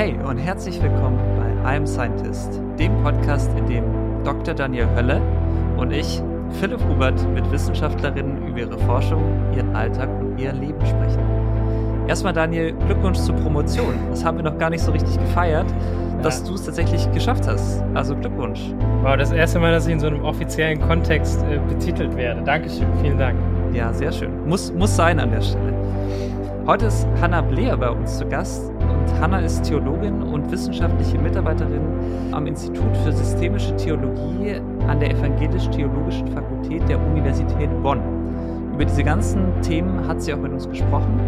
Hey und herzlich willkommen bei I'm Scientist, dem Podcast, in dem Dr. Daniel Hölle und ich, Philipp Hubert, mit Wissenschaftlerinnen über ihre Forschung, ihren Alltag und ihr Leben sprechen. Erstmal, Daniel, Glückwunsch zur Promotion. Das haben wir noch gar nicht so richtig gefeiert, ja. dass du es tatsächlich geschafft hast. Also Glückwunsch. Wow, das erste Mal, dass ich in so einem offiziellen Kontext äh, betitelt werde. Dankeschön, vielen Dank. Ja, sehr schön. Muss, muss sein an der Stelle. Heute ist Hanna Bleer bei uns zu Gast. Und Hanna ist Theologin und wissenschaftliche Mitarbeiterin am Institut für systemische Theologie an der Evangelisch-Theologischen Fakultät der Universität Bonn. Über diese ganzen Themen hat sie auch mit uns gesprochen.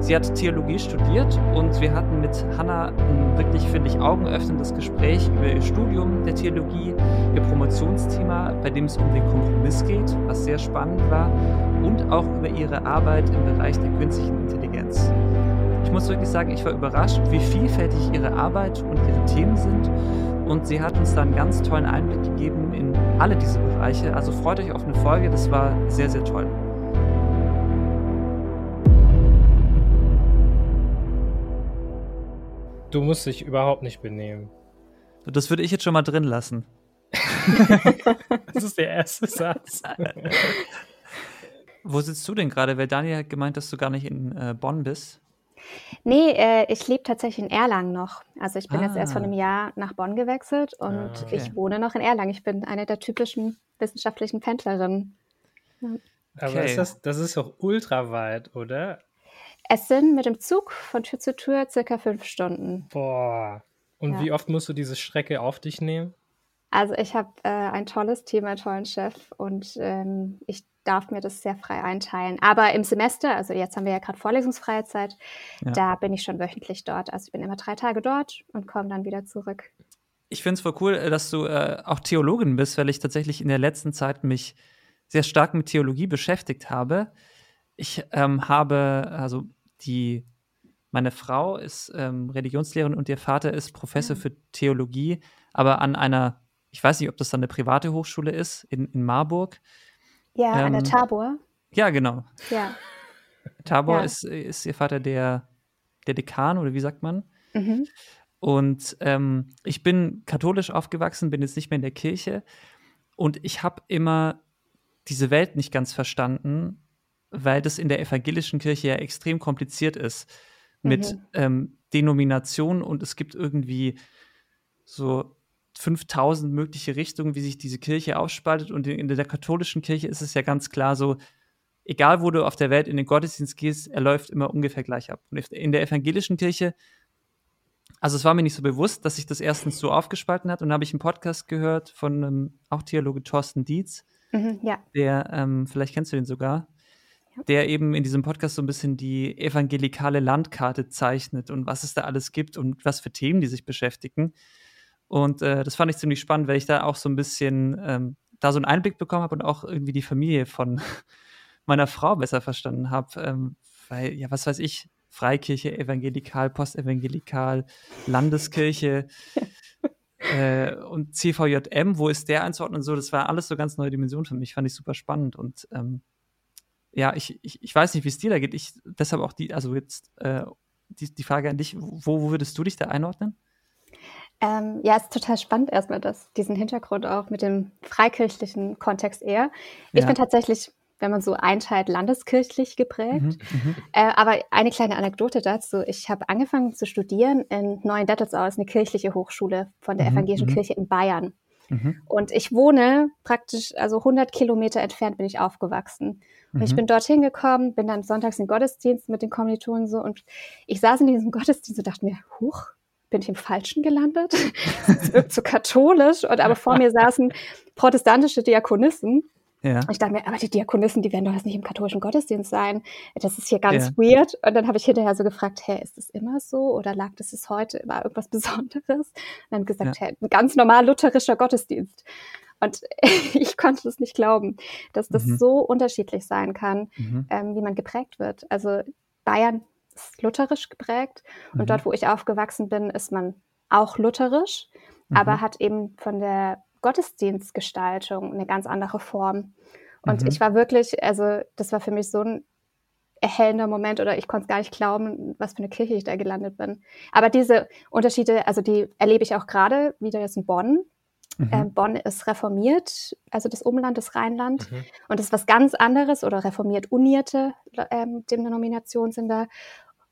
Sie hat Theologie studiert und wir hatten mit Hanna ein wirklich, finde ich, augenöffnendes Gespräch über ihr Studium der Theologie, ihr Promotionsthema, bei dem es um den Kompromiss geht, was sehr spannend war, und auch über ihre Arbeit im Bereich der künstlichen Intelligenz. Ich muss wirklich sagen, ich war überrascht, wie vielfältig ihre Arbeit und ihre Themen sind. Und sie hat uns da einen ganz tollen Einblick gegeben in alle diese Bereiche. Also freut euch auf eine Folge, das war sehr, sehr toll. Du musst dich überhaupt nicht benehmen. Das würde ich jetzt schon mal drin lassen. das ist der erste Satz. Wo sitzt du denn gerade? Weil Daniel hat gemeint, dass du gar nicht in äh, Bonn bist. Nee, äh, ich lebe tatsächlich in Erlangen noch. Also ich bin ah. jetzt erst vor einem ah. Jahr nach Bonn gewechselt und ah, okay. ich wohne noch in Erlangen. Ich bin eine der typischen wissenschaftlichen Pendlerinnen. Ja. Aber okay. ist das, das ist doch ultra weit, oder? Es sind mit dem Zug von Tür zu Tür circa fünf Stunden. Boah. Und ja. wie oft musst du diese Strecke auf dich nehmen? Also ich habe äh, ein tolles Team, einen tollen Chef und ähm, ich darf mir das sehr frei einteilen. Aber im Semester, also jetzt haben wir ja gerade vorlesungsfreie Zeit, ja. da bin ich schon wöchentlich dort. Also ich bin immer drei Tage dort und komme dann wieder zurück. Ich finde es voll cool, dass du äh, auch Theologin bist, weil ich tatsächlich in der letzten Zeit mich sehr stark mit Theologie beschäftigt habe. Ich ähm, habe, also die, meine Frau ist ähm, Religionslehrerin und ihr Vater ist Professor ja. Ah. für Theologie, aber an einer, ich weiß nicht, ob das dann eine private Hochschule ist, in, in Marburg. Ja, ähm, an der ähm, Tabor. Ja, genau. Ja. Tabor ja. Ist, ist ihr Vater der, der Dekan oder wie sagt man? Mhm. Und ähm, ich bin katholisch aufgewachsen, bin jetzt nicht mehr in der Kirche. Und ich habe immer diese Welt nicht ganz verstanden, weil das in der evangelischen Kirche ja extrem kompliziert ist mit mhm. ähm, Denomination und es gibt irgendwie so 5000 mögliche Richtungen, wie sich diese Kirche aufspaltet. Und in, der katholischen Kirche ist es ja ganz klar so, egal wo du auf der Welt in den Gottesdienst gehst, er läuft immer ungefähr gleich ab. Und in der evangelischen Kirche, also es war mir nicht so bewusst, dass sich das erstens so aufgespalten hat. Und dann habe ich einen Podcast gehört von ähm, auch Theologe Thorsten Dietz, mhm, ja. der, ähm, vielleicht kennst du den sogar, ja. der eben in diesem Podcast so ein bisschen die evangelikale Landkarte zeichnet und was es da alles gibt und was für Themen die sich beschäftigen. Und äh, das fand ich ziemlich spannend, weil ich da auch so ein bisschen ähm, da so einen Einblick bekommen habe und auch irgendwie die Familie von meiner Frau besser verstanden habe. Ähm, weil, ja, was weiß ich, Freikirche, evangelikal, postevangelikal, Landeskirche äh, und CVJM, wo ist der einzuordnen und so, das war alles so ganz neue Dimensionen für mich, fand ich super spannend und ähm, ja, ich, ich, ich weiß nicht, wie es dir da geht. Ich, deshalb auch die, also jetzt äh, die, die Frage an dich, wo, wo würdest du dich da einordnen? Ähm, ja, es ist total spannend erstmal, dass diesen Hintergrund auch mit dem freikirchlichen Kontext eher. Ich ja. bin tatsächlich, wenn man so einteilt, landeskirchlich geprägt. Mhm, mhm, äh, aber eine kleine Anekdote dazu. Ich habe angefangen zu studieren in Neuendettelsau, ist eine kirchliche Hochschule von der mhm, Evangelischen mhm. Kirche in Bayern. Mhm. Und ich wohne praktisch, also 100 Kilometer entfernt bin ich aufgewachsen. Und ich bin dorthin gekommen, bin dann sonntags in den Gottesdienst mit den Kommilitonen so und ich saß in diesem Gottesdienst und dachte mir, huch, bin ich im Falschen gelandet? Wirkt so katholisch. Und aber vor mir saßen protestantische Diakonissen. Ja. Und ich dachte mir, aber die Diakonissen, die werden doch jetzt nicht im katholischen Gottesdienst sein. Das ist hier ganz ja. weird. Und dann habe ich hinterher so gefragt, hey, ist das immer so? Oder lag das ist heute immer irgendwas Besonderes? Und dann gesagt, ja. hey, ein ganz normal lutherischer Gottesdienst. Und ich konnte es nicht glauben, dass das mhm. so unterschiedlich sein kann, mhm. ähm, wie man geprägt wird. Also Bayern ist lutherisch geprägt. Und mhm. dort, wo ich aufgewachsen bin, ist man auch lutherisch, mhm. aber hat eben von der Gottesdienstgestaltung eine ganz andere Form. Und mhm. ich war wirklich, also das war für mich so ein erhellender Moment oder ich konnte es gar nicht glauben, was für eine Kirche ich da gelandet bin. Aber diese Unterschiede, also die erlebe ich auch gerade wieder jetzt in Bonn. Mhm. Ähm, Bonn ist reformiert, also das Umland, das Rheinland. Mhm. Und das ist was ganz anderes oder reformiert unierte ähm, Denominationen sind da.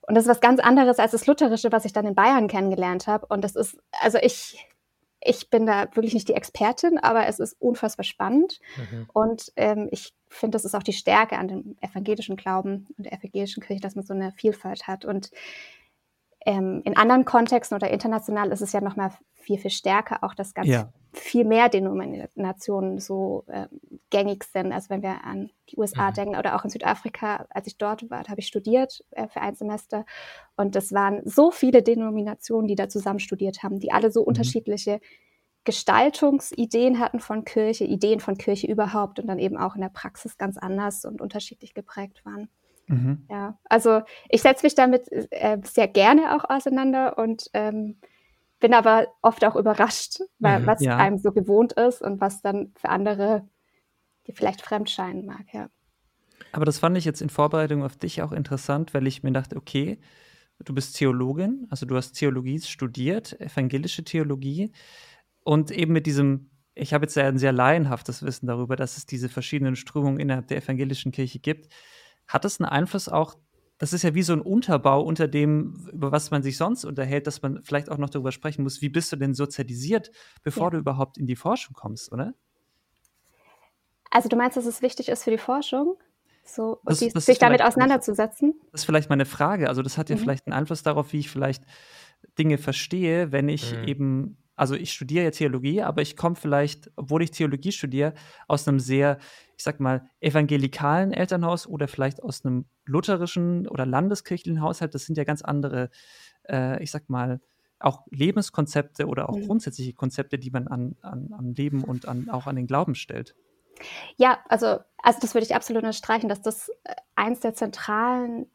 Und das ist was ganz anderes als das Lutherische, was ich dann in Bayern kennengelernt habe. Und das ist, also ich, ich bin da wirklich nicht die Expertin, aber es ist unfassbar spannend. Mhm. Und ähm, ich finde, das ist auch die Stärke an dem evangelischen Glauben und der evangelischen Kirche, dass man so eine Vielfalt hat. Und ähm, in anderen Kontexten oder international ist es ja noch mal viel, viel stärker, auch dass ganz ja. Viel mehr Denominationen so äh, gängig sind. Also wenn wir an die USA mhm. denken oder auch in Südafrika, als ich dort war, habe ich studiert äh, für ein Semester und das waren so viele Denominationen, die da zusammen studiert haben, die alle so mhm. unterschiedliche Gestaltungsideen hatten von Kirche, Ideen von Kirche überhaupt und dann eben auch in der Praxis ganz anders und unterschiedlich geprägt waren. Mhm. Ja, also ich setze mich damit äh, sehr gerne auch auseinander und ähm, bin aber oft auch überrascht, weil, mhm, was ja. einem so gewohnt ist und was dann für andere die vielleicht fremd scheinen mag, ja. Aber das fand ich jetzt in Vorbereitung auf dich auch interessant, weil ich mir dachte, okay, du bist Theologin, also du hast Theologie studiert, evangelische Theologie und eben mit diesem, ich habe jetzt ja ein sehr laienhaftes Wissen darüber, dass es diese verschiedenen Strömungen innerhalb der evangelischen Kirche gibt. Hat es einen Einfluss auch, das ist ja wie so ein Unterbau unter dem, über was man sich sonst unterhält, dass man vielleicht auch noch darüber sprechen muss, wie bist du denn sozialisiert, bevor ja. du überhaupt in die Forschung kommst, oder? Also du meinst, dass es wichtig ist für die Forschung? So, das, die, das sich damit auseinanderzusetzen? Das ist vielleicht meine Frage. Also, das hat ja mhm. vielleicht einen Einfluss darauf, wie ich vielleicht Dinge verstehe, wenn ich mhm. eben also ich studiere ja Theologie, aber ich komme vielleicht, obwohl ich Theologie studiere, aus einem sehr, ich sag mal, evangelikalen Elternhaus oder vielleicht aus einem lutherischen oder landeskirchlichen Haushalt. Das sind ja ganz andere, äh, ich sag mal, auch Lebenskonzepte oder auch mhm. grundsätzliche Konzepte, die man an, an, an Leben und an, auch an den Glauben stellt. Ja, also, also das würde ich absolut unterstreichen, dass das äh, eins der zentralen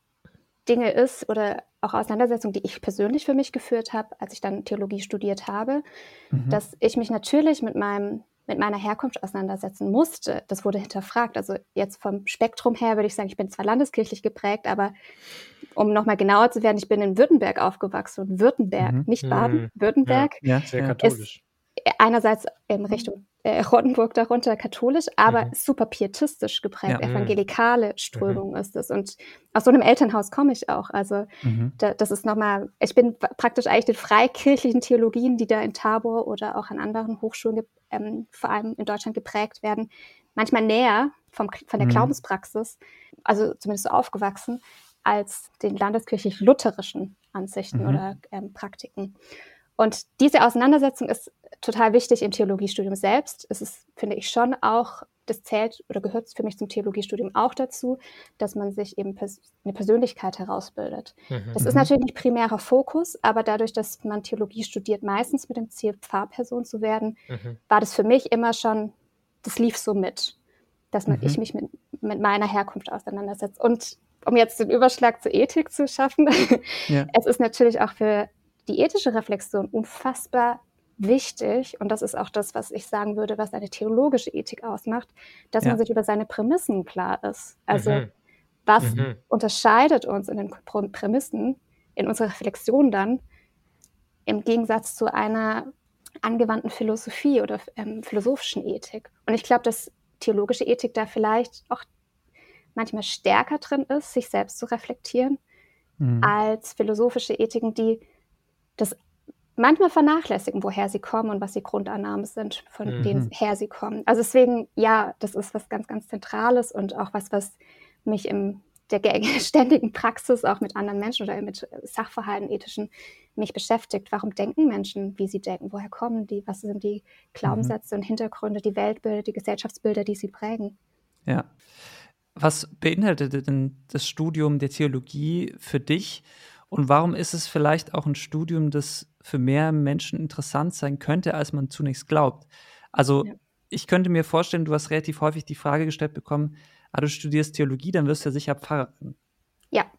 Dinge ist oder auch Auseinandersetzungen, die ich persönlich für mich geführt habe, als ich dann Theologie studiert habe, mhm. dass ich mich natürlich mit meinem mit meiner Herkunft auseinandersetzen musste. Das wurde hinterfragt. Also jetzt vom Spektrum her würde ich sagen, ich bin zwar landeskirchlich geprägt, aber um nochmal genauer zu werden, ich bin in Württemberg aufgewachsen und Württemberg, mhm. nicht Baden, mhm. Württemberg. Ja, ja, sehr katholisch. Ist einerseits in Richtung äh, Rottenburg darunter katholisch, aber mhm. super pietistisch geprägt, ja. evangelikale mhm. Strömung mhm. ist es. Und aus so einem Elternhaus komme ich auch. Also mhm. da, das ist nochmal, ich bin praktisch eigentlich den freikirchlichen Theologien, die da in Tabor oder auch an anderen Hochschulen, ähm, vor allem in Deutschland geprägt werden, manchmal näher vom, von der mhm. Glaubenspraxis, also zumindest so aufgewachsen, als den landeskirchlich-lutherischen Ansichten mhm. oder ähm, Praktiken. Und diese Auseinandersetzung ist total wichtig im Theologiestudium selbst. Es ist, finde ich, schon auch, das zählt oder gehört für mich zum Theologiestudium auch dazu, dass man sich eben pers eine Persönlichkeit herausbildet. Mhm. Das ist natürlich nicht primärer Fokus, aber dadurch, dass man Theologie studiert, meistens mit dem Ziel, Pfarrperson zu werden, mhm. war das für mich immer schon, das lief so mit, dass man, mhm. ich mich mit, mit meiner Herkunft auseinandersetze. Und um jetzt den Überschlag zur Ethik zu schaffen, ja. es ist natürlich auch für die ethische Reflexion unfassbar wichtig, und das ist auch das, was ich sagen würde, was eine theologische Ethik ausmacht, dass ja. man sich über seine Prämissen klar ist. Also mhm. was mhm. unterscheidet uns in den Prämissen, in unserer Reflexion dann, im Gegensatz zu einer angewandten Philosophie oder ähm, philosophischen Ethik. Und ich glaube, dass theologische Ethik da vielleicht auch manchmal stärker drin ist, sich selbst zu reflektieren, mhm. als philosophische Ethiken, die das manchmal vernachlässigen, woher sie kommen und was die Grundannahmen sind, von mhm. denen her sie kommen. Also deswegen, ja, das ist was ganz, ganz Zentrales und auch was, was mich in der ständigen Praxis auch mit anderen Menschen oder mit Sachverhalten, ethischen, mich beschäftigt. Warum denken Menschen, wie sie denken? Woher kommen die? Was sind die Glaubenssätze mhm. und Hintergründe, die Weltbilder, die Gesellschaftsbilder, die sie prägen? Ja. Was beinhaltet denn das Studium der Theologie für dich? Und warum ist es vielleicht auch ein Studium, das für mehr Menschen interessant sein könnte, als man zunächst glaubt? Also ja. ich könnte mir vorstellen, du hast relativ häufig die Frage gestellt bekommen, ah, du studierst Theologie, dann wirst du ja sicher Pfarrerin. Ja,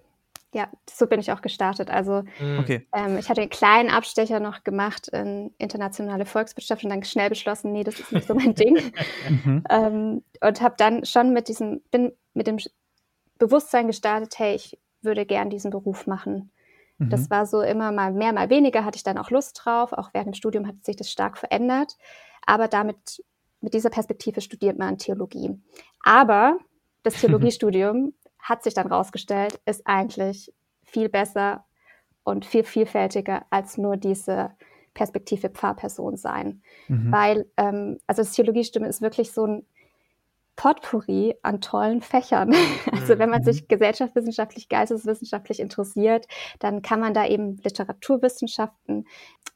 ja, so bin ich auch gestartet. Also mhm. okay. ähm, ich hatte einen kleinen Abstecher noch gemacht in internationale Volkswirtschaft und dann schnell beschlossen, nee, das ist nicht so mein Ding. mhm. ähm, und habe dann schon mit diesem, bin mit dem Bewusstsein gestartet, hey, ich würde gern diesen Beruf machen. Mhm. Das war so immer mal mehr, mal weniger, hatte ich dann auch Lust drauf. Auch während dem Studium hat sich das stark verändert. Aber damit, mit dieser Perspektive studiert man Theologie. Aber das Theologiestudium hat sich dann rausgestellt, ist eigentlich viel besser und viel vielfältiger als nur diese Perspektive Pfarrperson sein. Mhm. Weil, ähm, also das Theologiestudium ist wirklich so ein Potpourri an tollen Fächern. Also wenn man mhm. sich gesellschaftswissenschaftlich, geisteswissenschaftlich interessiert, dann kann man da eben Literaturwissenschaften,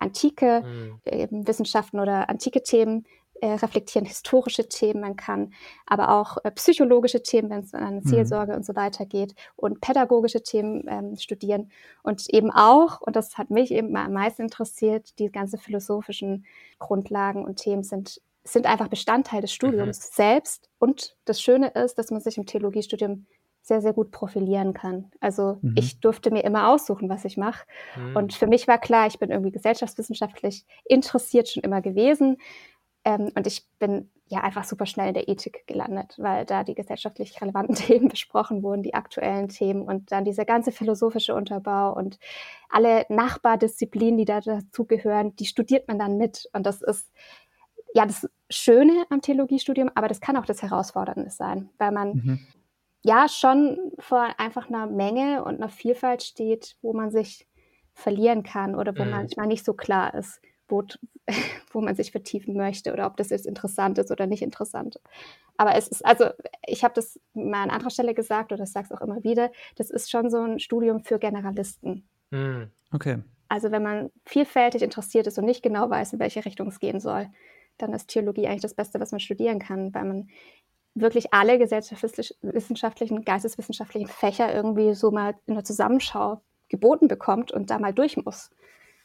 antike mhm. Wissenschaften oder antike Themen äh, reflektieren, historische Themen, man kann aber auch äh, psychologische Themen, wenn es an Seelsorge mhm. und so weiter geht und pädagogische Themen ähm, studieren und eben auch, und das hat mich eben am meisten interessiert, die ganzen philosophischen Grundlagen und Themen sind sind einfach Bestandteil des Studiums mhm. selbst. Und das Schöne ist, dass man sich im Theologiestudium sehr, sehr gut profilieren kann. Also mhm. ich durfte mir immer aussuchen, was ich mache. Mhm. Und für mich war klar, ich bin irgendwie gesellschaftswissenschaftlich interessiert schon immer gewesen. Ähm, und ich bin ja einfach super schnell in der Ethik gelandet, weil da die gesellschaftlich relevanten Themen besprochen wurden, die aktuellen Themen und dann dieser ganze philosophische Unterbau und alle Nachbardisziplinen, die da dazugehören, die studiert man dann mit. Und das ist ja das Schöne am Theologiestudium, aber das kann auch das Herausfordernde sein, weil man mhm. ja schon vor einfach einer Menge und einer Vielfalt steht, wo man sich verlieren kann oder wo mhm. manchmal nicht so klar ist, wo, wo man sich vertiefen möchte oder ob das jetzt interessant ist oder nicht interessant. Aber es ist, also ich habe das mal an anderer Stelle gesagt oder ich sage es auch immer wieder, das ist schon so ein Studium für Generalisten. Mhm. Okay. Also wenn man vielfältig interessiert ist und nicht genau weiß, in welche Richtung es gehen soll, dann ist Theologie eigentlich das Beste, was man studieren kann, weil man wirklich alle gesellschaftswissenschaftlichen, geisteswissenschaftlichen Fächer irgendwie so mal in der Zusammenschau geboten bekommt und da mal durch muss.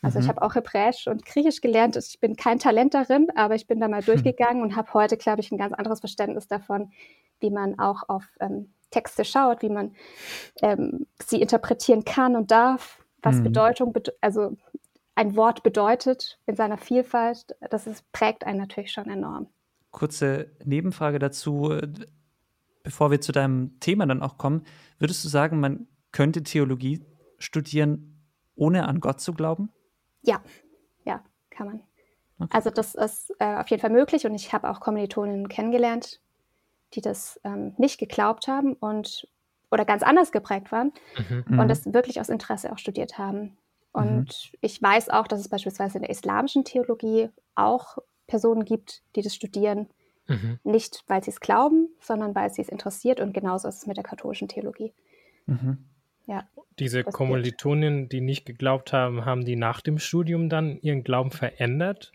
Also mhm. ich habe auch Hebräisch und Griechisch gelernt. Ich bin kein Talent darin, aber ich bin da mal durchgegangen und habe heute, glaube ich, ein ganz anderes Verständnis davon, wie man auch auf ähm, Texte schaut, wie man ähm, sie interpretieren kann und darf, was mhm. Bedeutung, also ein Wort bedeutet in seiner Vielfalt, das ist, prägt einen natürlich schon enorm. Kurze Nebenfrage dazu, bevor wir zu deinem Thema dann auch kommen. Würdest du sagen, man könnte Theologie studieren, ohne an Gott zu glauben? Ja, ja, kann man. Okay. Also das ist äh, auf jeden Fall möglich und ich habe auch Kommilitoninnen kennengelernt, die das ähm, nicht geglaubt haben und oder ganz anders geprägt waren mhm. und das wirklich aus Interesse auch studiert haben. Und mhm. ich weiß auch, dass es beispielsweise in der islamischen Theologie auch Personen gibt, die das studieren. Mhm. Nicht, weil sie es glauben, sondern weil sie es interessiert. Und genauso ist es mit der katholischen Theologie. Mhm. Ja, Diese Kommilitonen, die nicht geglaubt haben, haben die nach dem Studium dann ihren Glauben verändert?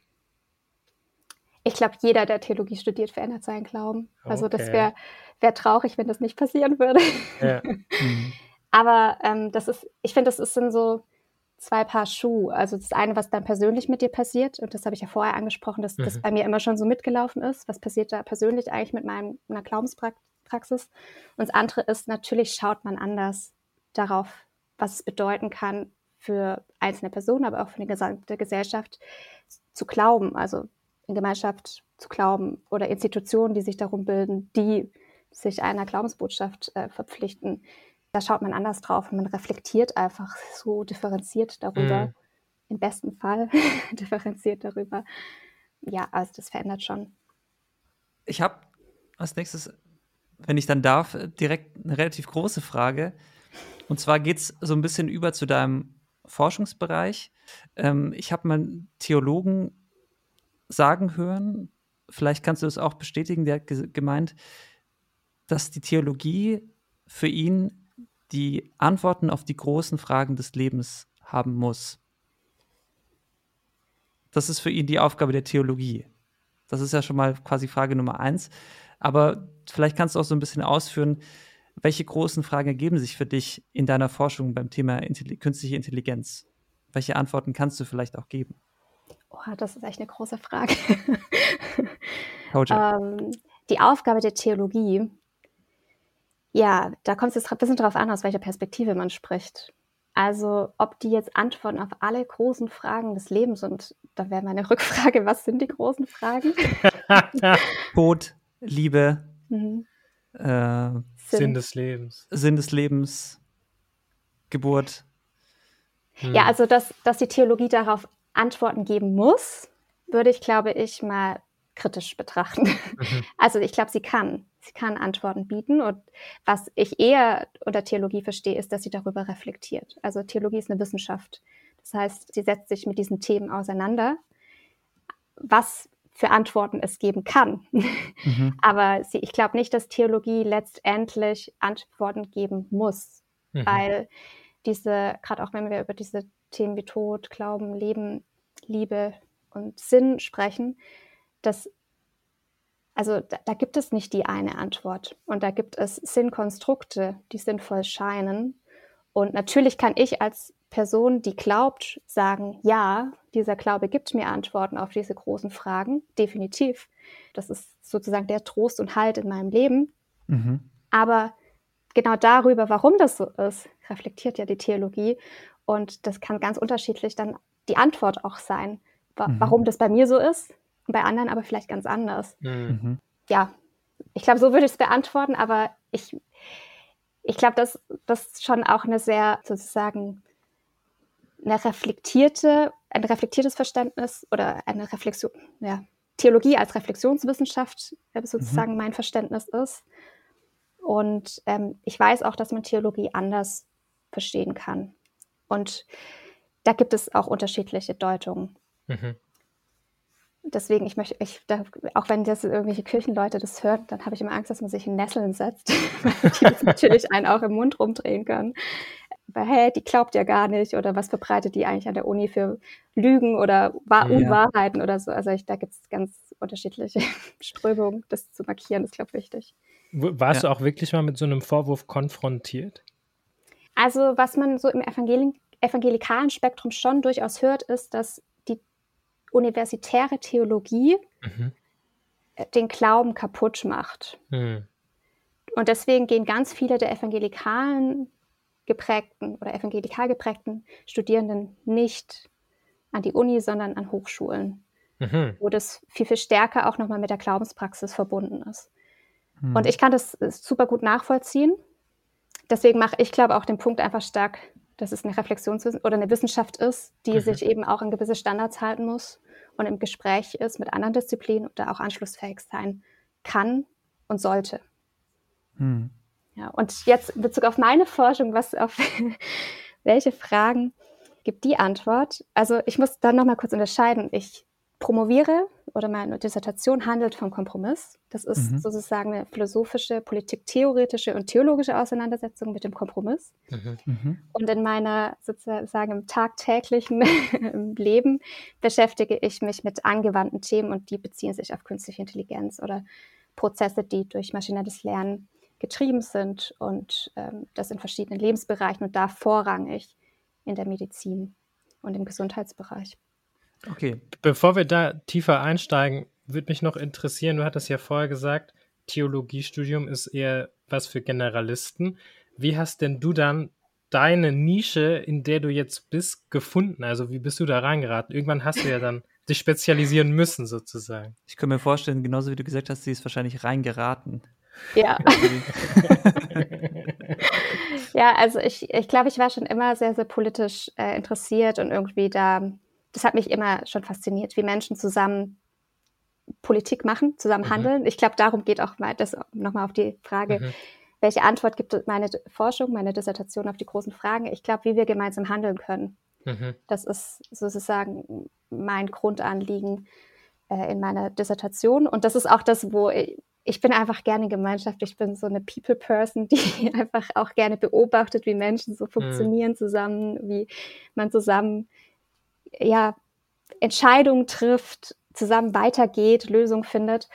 Ich glaube, jeder, der Theologie studiert, verändert seinen Glauben. Okay. Also das wäre wär traurig, wenn das nicht passieren würde. Ja. Mhm. Aber ähm, das ist, ich finde, das ist sind so zwei Paar Schuhe. Also das eine, was dann persönlich mit dir passiert, und das habe ich ja vorher angesprochen, dass mhm. das bei mir immer schon so mitgelaufen ist. Was passiert da persönlich eigentlich mit meinem, meiner Glaubenspraxis? Und das andere ist, natürlich schaut man anders darauf, was es bedeuten kann für einzelne Personen, aber auch für eine gesamte Gesellschaft zu glauben, also in Gemeinschaft zu glauben oder Institutionen, die sich darum bilden, die sich einer Glaubensbotschaft äh, verpflichten da schaut man anders drauf und man reflektiert einfach so differenziert darüber. Mhm. Im besten Fall differenziert darüber. Ja, also das verändert schon. Ich habe als nächstes, wenn ich dann darf, direkt eine relativ große Frage. Und zwar geht es so ein bisschen über zu deinem Forschungsbereich. Ähm, ich habe mal einen Theologen sagen hören, vielleicht kannst du das auch bestätigen, der hat gemeint, dass die Theologie für ihn die Antworten auf die großen Fragen des Lebens haben muss. Das ist für ihn die Aufgabe der Theologie. Das ist ja schon mal quasi Frage Nummer eins. Aber vielleicht kannst du auch so ein bisschen ausführen, welche großen Fragen ergeben sich für dich in deiner Forschung beim Thema Intelli künstliche Intelligenz? Welche Antworten kannst du vielleicht auch geben? Oh, das ist echt eine große Frage. ähm, die Aufgabe der Theologie ja, da kommt es jetzt ein bisschen darauf an, aus welcher Perspektive man spricht. Also, ob die jetzt Antworten auf alle großen Fragen des Lebens sind, da wäre meine Rückfrage, was sind die großen Fragen? Tod, Liebe, mhm. äh, Sinn, Sinn des Lebens. Sinn des Lebens, Geburt. Hm. Ja, also dass, dass die Theologie darauf Antworten geben muss, würde ich, glaube ich, mal kritisch betrachten. Mhm. Also ich glaube, sie kann. Sie kann Antworten bieten. Und was ich eher unter Theologie verstehe, ist, dass sie darüber reflektiert. Also Theologie ist eine Wissenschaft. Das heißt, sie setzt sich mit diesen Themen auseinander, was für Antworten es geben kann. Mhm. Aber sie, ich glaube nicht, dass Theologie letztendlich Antworten geben muss, mhm. weil diese, gerade auch wenn wir über diese Themen wie Tod, Glauben, Leben, Liebe und Sinn sprechen, dass also da, da, gibt es nicht die eine Antwort und da gibt es Sinnkonstrukte, die sinnvoll scheinen. Und natürlich kann ich als Person, die glaubt, sagen, ja, dieser Glaube gibt mir Antworten auf diese großen Fragen, definitiv. Das ist sozusagen der Trost und Halt in meinem Leben. Mhm. Aber genau darüber, warum das so ist, reflektiert ja die Theologie. Und das kann ganz unterschiedlich dann die Antwort auch sein, wa mhm. warum das bei mir so ist, bei anderen aber vielleicht ganz anders. Mhm. Ja, ich glaube, so würde ich es beantworten, aber ich, ich glaube, dass das schon auch eine sehr sozusagen eine reflektierte, ein reflektiertes Verständnis oder eine Reflexion, ja, Theologie als Reflexionswissenschaft sozusagen mhm. mein Verständnis ist. Und ähm, ich weiß auch, dass man Theologie anders verstehen kann. Und da gibt es auch unterschiedliche Deutungen. Mhm deswegen, ich möchte, ich, da, auch wenn das irgendwelche Kirchenleute das hören, dann habe ich immer Angst, dass man sich in Nesseln setzt, weil die das natürlich einen auch im Mund rumdrehen können. Weil, hey, die glaubt ja gar nicht oder was verbreitet die eigentlich an der Uni für Lügen oder Wahr ja. Unwahrheiten oder so. Also ich, da gibt es ganz unterschiedliche Strömungen, das zu markieren, ist, glaube ich, wichtig. Warst ja. du auch wirklich mal mit so einem Vorwurf konfrontiert? Also was man so im Evangelik evangelikalen Spektrum schon durchaus hört, ist, dass universitäre Theologie mhm. den Glauben kaputt macht. Mhm. Und deswegen gehen ganz viele der evangelikalen geprägten oder evangelikal geprägten Studierenden nicht an die Uni, sondern an Hochschulen, mhm. wo das viel, viel stärker auch nochmal mit der Glaubenspraxis verbunden ist. Mhm. Und ich kann das super gut nachvollziehen. Deswegen mache ich, glaube auch den Punkt einfach stark, dass es eine Reflexionswissenschaft oder eine Wissenschaft ist, die mhm. sich eben auch an gewisse Standards halten muss und im Gespräch ist mit anderen Disziplinen oder auch anschlussfähig sein kann und sollte. Hm. Ja, und jetzt in Bezug auf meine Forschung, was auf welche Fragen gibt die Antwort? Also ich muss dann noch mal kurz unterscheiden. Ich promoviere oder meine Dissertation handelt vom Kompromiss. Das ist mhm. sozusagen eine philosophische, politiktheoretische und theologische Auseinandersetzung mit dem Kompromiss. Mhm. mhm. Und in meiner sozusagen im tagtäglichen Leben beschäftige ich mich mit angewandten Themen und die beziehen sich auf künstliche Intelligenz oder Prozesse, die durch maschinelles Lernen getrieben sind und ähm, das in verschiedenen Lebensbereichen und da vorrangig in der Medizin und im Gesundheitsbereich. Okay. Bevor wir da tiefer einsteigen, würde mich noch interessieren, du hattest ja vorher gesagt, Theologiestudium ist eher was für Generalisten. Wie hast denn du dann deine Nische, in der du jetzt bist, gefunden? Also wie bist du da reingeraten? Irgendwann hast du ja dann dich spezialisieren müssen, sozusagen. Ich kann mir vorstellen, genauso wie du gesagt hast, sie ist wahrscheinlich reingeraten. Ja. ja, also ich, ich glaube, ich war schon immer sehr, sehr politisch äh, interessiert und irgendwie da das hat mich immer schon fasziniert, wie Menschen zusammen Politik machen, zusammen mhm. handeln. Ich glaube, darum geht auch mal das nochmal auf die Frage, mhm. welche Antwort gibt meine Forschung, meine Dissertation auf die großen Fragen. Ich glaube, wie wir gemeinsam handeln können. Mhm. Das ist sozusagen mein Grundanliegen äh, in meiner Dissertation. Und das ist auch das, wo ich, ich bin einfach gerne Gemeinschaft. Ich bin so eine People-Person, die einfach auch gerne beobachtet, wie Menschen so mhm. funktionieren zusammen, wie man zusammen ja, Entscheidungen trifft, zusammen weitergeht, Lösungen findet.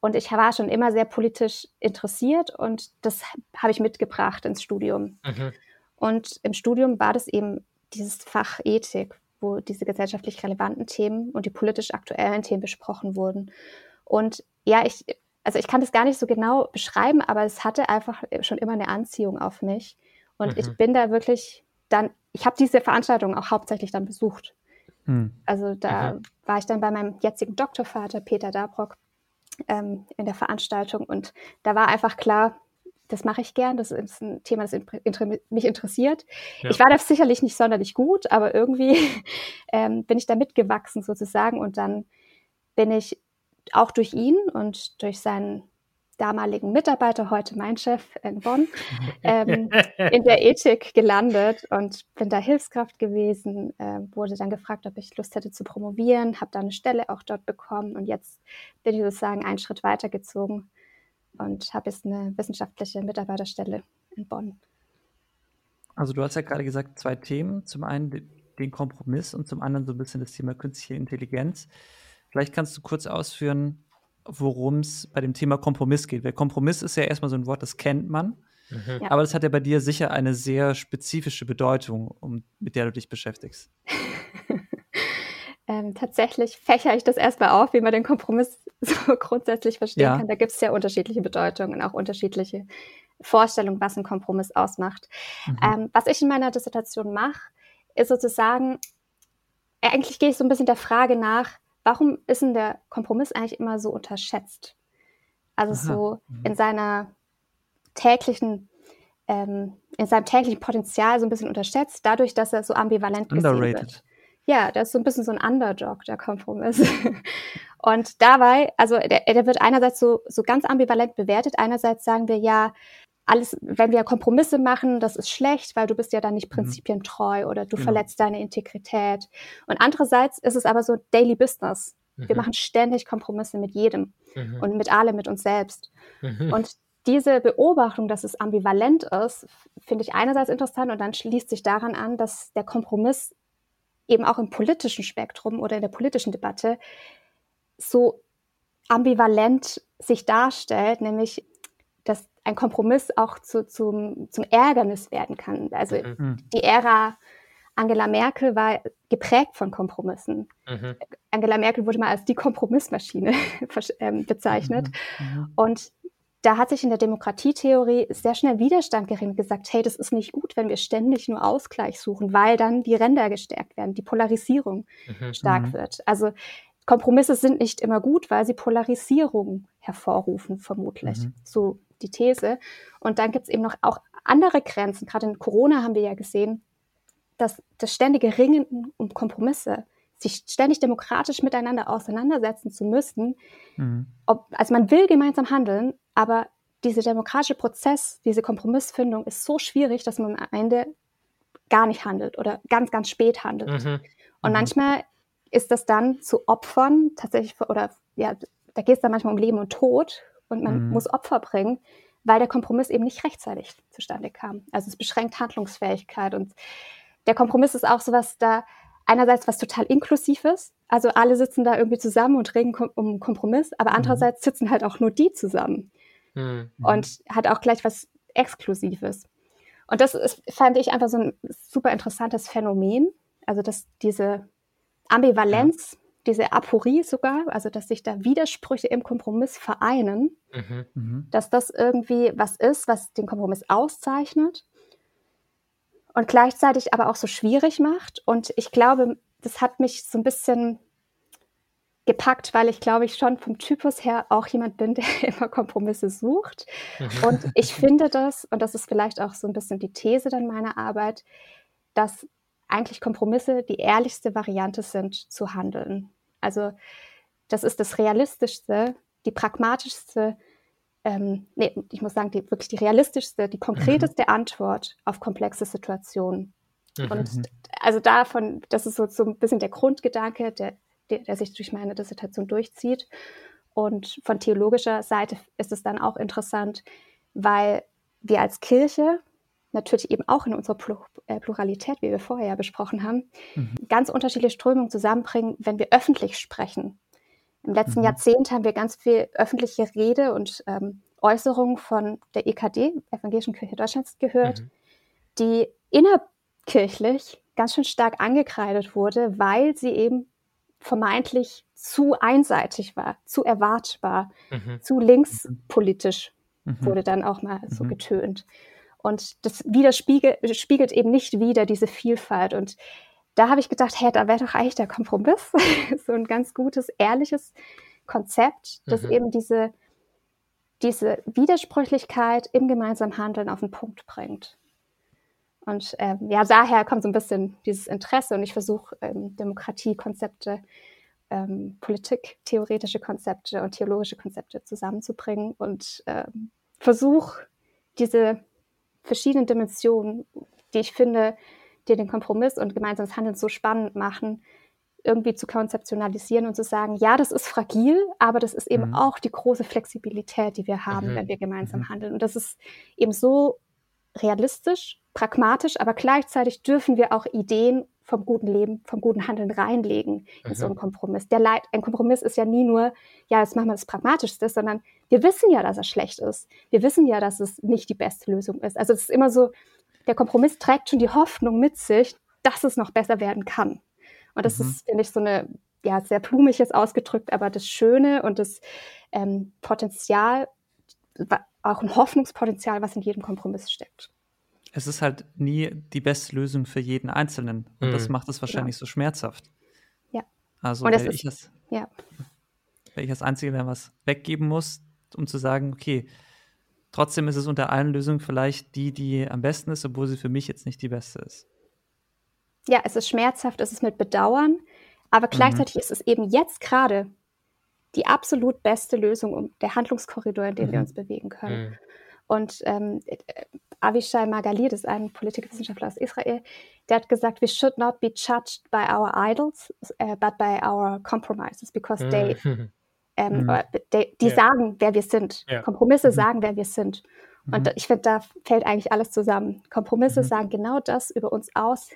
Und ich war schon immer sehr politisch interessiert und das habe ich mitgebracht ins Studium. Mhm. Und im Studium war das eben dieses Fach Ethik, wo diese gesellschaftlich relevanten Themen und die politisch aktuellen Themen besprochen wurden. Und ja, ich, also ich kann das gar nicht so genau beschreiben, aber es hatte einfach schon immer eine Anziehung auf mich. Und mhm. ich bin da wirklich dann, ich habe diese Veranstaltung auch hauptsächlich dann besucht. Hm. Also da mhm. war ich dann bei meinem jetzigen Doktorvater Peter Dabrock ähm, in der Veranstaltung und da war einfach klar, das mache ich gern. Das ist ein Thema, das mich interessiert. Ja. Ich war da sicherlich nicht sonderlich gut, aber irgendwie ähm, bin ich da mitgewachsen sozusagen. Und dann bin ich auch durch ihn und durch seinen damaligen Mitarbeiter, heute mein Chef in Bonn, ähm, in der Ethik gelandet und bin da Hilfskraft gewesen, äh, wurde dann gefragt, ob ich Lust hätte zu promovieren, habe da eine Stelle auch dort bekommen und jetzt bin ich sozusagen einen Schritt weitergezogen und habe jetzt eine wissenschaftliche Mitarbeiterstelle in Bonn. Also du hast ja gerade gesagt, zwei Themen. Zum einen den Kompromiss und zum anderen so ein bisschen das Thema künstliche Intelligenz. Vielleicht kannst du kurz ausführen, worum es bei dem Thema Kompromiss geht. Weil Kompromiss ist ja erstmal so ein Wort, das kennt man. Mhm. Aber das hat ja bei dir sicher eine sehr spezifische Bedeutung, um, mit der du dich beschäftigst. ähm, tatsächlich fächere ich das erstmal auf, wie man den Kompromiss so grundsätzlich verstehen ja. kann. Da gibt es ja unterschiedliche Bedeutungen und auch unterschiedliche Vorstellungen, was ein Kompromiss ausmacht. Mhm. Ähm, was ich in meiner Dissertation mache, ist sozusagen, eigentlich gehe ich so ein bisschen der Frage nach, warum ist denn der Kompromiss eigentlich immer so unterschätzt? Also Aha. so mhm. in seiner täglichen, ähm, in seinem täglichen Potenzial so ein bisschen unterschätzt, dadurch, dass er so ambivalent Underrated. gesehen wird. Ja, das ist so ein bisschen so ein Underdog, der Kompromiss. Und dabei, also der, der wird einerseits so, so ganz ambivalent bewertet, einerseits sagen wir ja, alles, wenn wir Kompromisse machen, das ist schlecht, weil du bist ja dann nicht mhm. prinzipientreu oder du genau. verletzt deine Integrität. Und andererseits ist es aber so Daily Business. Mhm. Wir machen ständig Kompromisse mit jedem mhm. und mit allem, mit uns selbst. Mhm. Und diese Beobachtung, dass es ambivalent ist, finde ich einerseits interessant und dann schließt sich daran an, dass der Kompromiss eben auch im politischen Spektrum oder in der politischen Debatte so ambivalent sich darstellt, nämlich dass ein Kompromiss auch zu, zum, zum Ärgernis werden kann. Also mhm. mhm. die Ära Angela Merkel war geprägt von Kompromissen. Mhm. Angela Merkel wurde mal als die Kompromissmaschine ähm, bezeichnet. Mhm. mhm. Und da hat sich in der Demokratietheorie sehr schnell Widerstand gering gesagt, hey, das ist nicht gut, wenn wir ständig nur Ausgleich suchen, weil dann die Ränder gestärkt werden, die Polarisierung mhm. stark mhm. wird. Also Kompromisse sind nicht immer gut, weil sie Polarisierung hervorrufen, vermutlich. Mhm. So die These. Und dann gibt es eben noch auch andere Grenzen. Gerade in Corona haben wir ja gesehen, dass das ständige Ringen um Kompromisse, sich ständig demokratisch miteinander auseinandersetzen zu müssen, mhm. ob, also man will gemeinsam handeln, aber dieser demokratische Prozess, diese Kompromissfindung ist so schwierig, dass man am Ende gar nicht handelt oder ganz, ganz spät handelt. Mhm. Und mhm. manchmal ist das dann zu Opfern tatsächlich, oder ja, da geht es dann manchmal um Leben und Tod und man mhm. muss Opfer bringen, weil der Kompromiss eben nicht rechtzeitig zustande kam. Also es beschränkt Handlungsfähigkeit und der Kompromiss ist auch sowas da einerseits was total inklusives, also alle sitzen da irgendwie zusammen und reden um Kompromiss, aber mhm. andererseits sitzen halt auch nur die zusammen mhm. und hat auch gleich was Exklusives. Und das ist, fand ich einfach so ein super interessantes Phänomen, also dass diese Ambivalenz ja diese Aporie sogar, also dass sich da Widersprüche im Kompromiss vereinen, mhm. mhm. dass das irgendwie was ist, was den Kompromiss auszeichnet und gleichzeitig aber auch so schwierig macht. Und ich glaube, das hat mich so ein bisschen gepackt, weil ich glaube ich schon vom Typus her auch jemand bin, der immer Kompromisse sucht. Mhm. Und ich finde das, und das ist vielleicht auch so ein bisschen die These dann meiner Arbeit, dass eigentlich Kompromisse die ehrlichste Variante sind zu handeln. Also das ist das realistischste, die pragmatischste, ähm, nee, ich muss sagen, die, wirklich die realistischste, die konkreteste mhm. Antwort auf komplexe Situationen. Mhm. Und mhm. also davon, das ist so, so ein bisschen der Grundgedanke, der, der, der sich durch meine Dissertation durchzieht. Und von theologischer Seite ist es dann auch interessant, weil wir als Kirche natürlich eben auch in unserer äh, Pluralität, wie wir vorher ja besprochen haben, mhm. ganz unterschiedliche Strömungen zusammenbringen, wenn wir öffentlich sprechen. Im letzten mhm. Jahrzehnt haben wir ganz viel öffentliche Rede und ähm, Äußerungen von der EKD, Evangelischen Kirche Deutschlands, gehört, mhm. die innerkirchlich ganz schön stark angekreidet wurde, weil sie eben vermeintlich zu einseitig war, zu erwartbar, mhm. zu linkspolitisch mhm. wurde dann auch mal so mhm. getönt. Und das widerspiegelt spiegelt eben nicht wieder diese Vielfalt. Und da habe ich gedacht, hey, da wäre doch eigentlich der Kompromiss, so ein ganz gutes, ehrliches Konzept, das mhm. eben diese diese Widersprüchlichkeit im gemeinsamen Handeln auf den Punkt bringt. Und ähm, ja, daher kommt so ein bisschen dieses Interesse und ich versuche ähm, Demokratiekonzepte, ähm, politiktheoretische Konzepte und theologische Konzepte zusammenzubringen und ähm, versuche diese verschiedenen Dimensionen, die ich finde, die den Kompromiss und gemeinsames Handeln so spannend machen, irgendwie zu konzeptionalisieren und zu sagen, ja, das ist fragil, aber das ist eben mhm. auch die große Flexibilität, die wir haben, mhm. wenn wir gemeinsam mhm. handeln. Und das ist eben so realistisch, pragmatisch, aber gleichzeitig dürfen wir auch Ideen vom guten Leben, vom guten Handeln reinlegen in so einen Kompromiss. Der Leid, ein Kompromiss ist ja nie nur, ja, jetzt machen wir das Pragmatischste, sondern wir wissen ja, dass er schlecht ist. Wir wissen ja, dass es nicht die beste Lösung ist. Also es ist immer so, der Kompromiss trägt schon die Hoffnung mit sich, dass es noch besser werden kann. Und das mhm. ist, finde ich, so eine, ja, sehr blumig jetzt ausgedrückt, aber das Schöne und das ähm, Potenzial, auch ein Hoffnungspotenzial, was in jedem Kompromiss steckt. Es ist halt nie die beste Lösung für jeden Einzelnen. Und mhm. das macht es wahrscheinlich ja. so schmerzhaft. Ja. Also, wenn, ist, ich das, ja. wenn ich als Einzige dann was weggeben muss, um zu sagen, okay, trotzdem ist es unter allen Lösungen vielleicht die, die am besten ist, obwohl sie für mich jetzt nicht die beste ist ja, es ist schmerzhaft, es ist mit Bedauern, aber mhm. gleichzeitig mhm. ist es eben jetzt gerade die absolut beste Lösung, um der Handlungskorridor, in dem mhm. wir uns bewegen können. Mhm. Und ähm, Avishai Magalit ist ein Politikwissenschaftler aus Israel, der hat gesagt, we should not be judged by our idols, uh, but by our compromises, because they, mhm. ähm, mhm. they die yeah. sagen, wer wir sind. Yeah. Kompromisse sagen, wer wir sind. Und ich finde, da fällt eigentlich alles zusammen. Kompromisse sagen genau das über uns aus,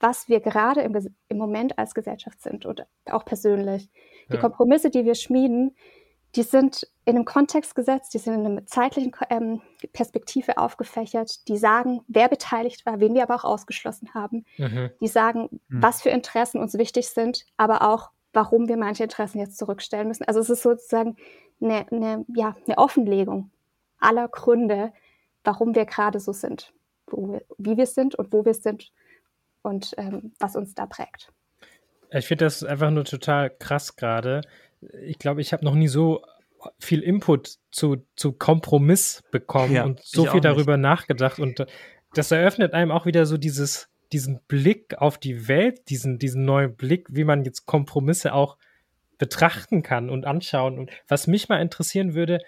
was wir gerade im, im Moment als Gesellschaft sind und auch persönlich. Die ja. Kompromisse, die wir schmieden, die sind in einem Kontext gesetzt, die sind in einer zeitlichen ähm, Perspektive aufgefächert, die sagen, wer beteiligt war, wen wir aber auch ausgeschlossen haben. Mhm. Die sagen, mhm. was für Interessen uns wichtig sind, aber auch, warum wir manche Interessen jetzt zurückstellen müssen. Also es ist sozusagen eine, eine, ja, eine Offenlegung aller Gründe, warum wir gerade so sind, wir, wie wir sind und wo wir sind und ähm, was uns da prägt. Ich finde das einfach nur total krass gerade. Ich glaube, ich habe noch nie so viel Input zu, zu Kompromiss bekommen ja, und so viel darüber nicht. nachgedacht. Und das eröffnet einem auch wieder so dieses, diesen Blick auf die Welt, diesen, diesen neuen Blick, wie man jetzt Kompromisse auch betrachten kann und anschauen. Und was mich mal interessieren würde,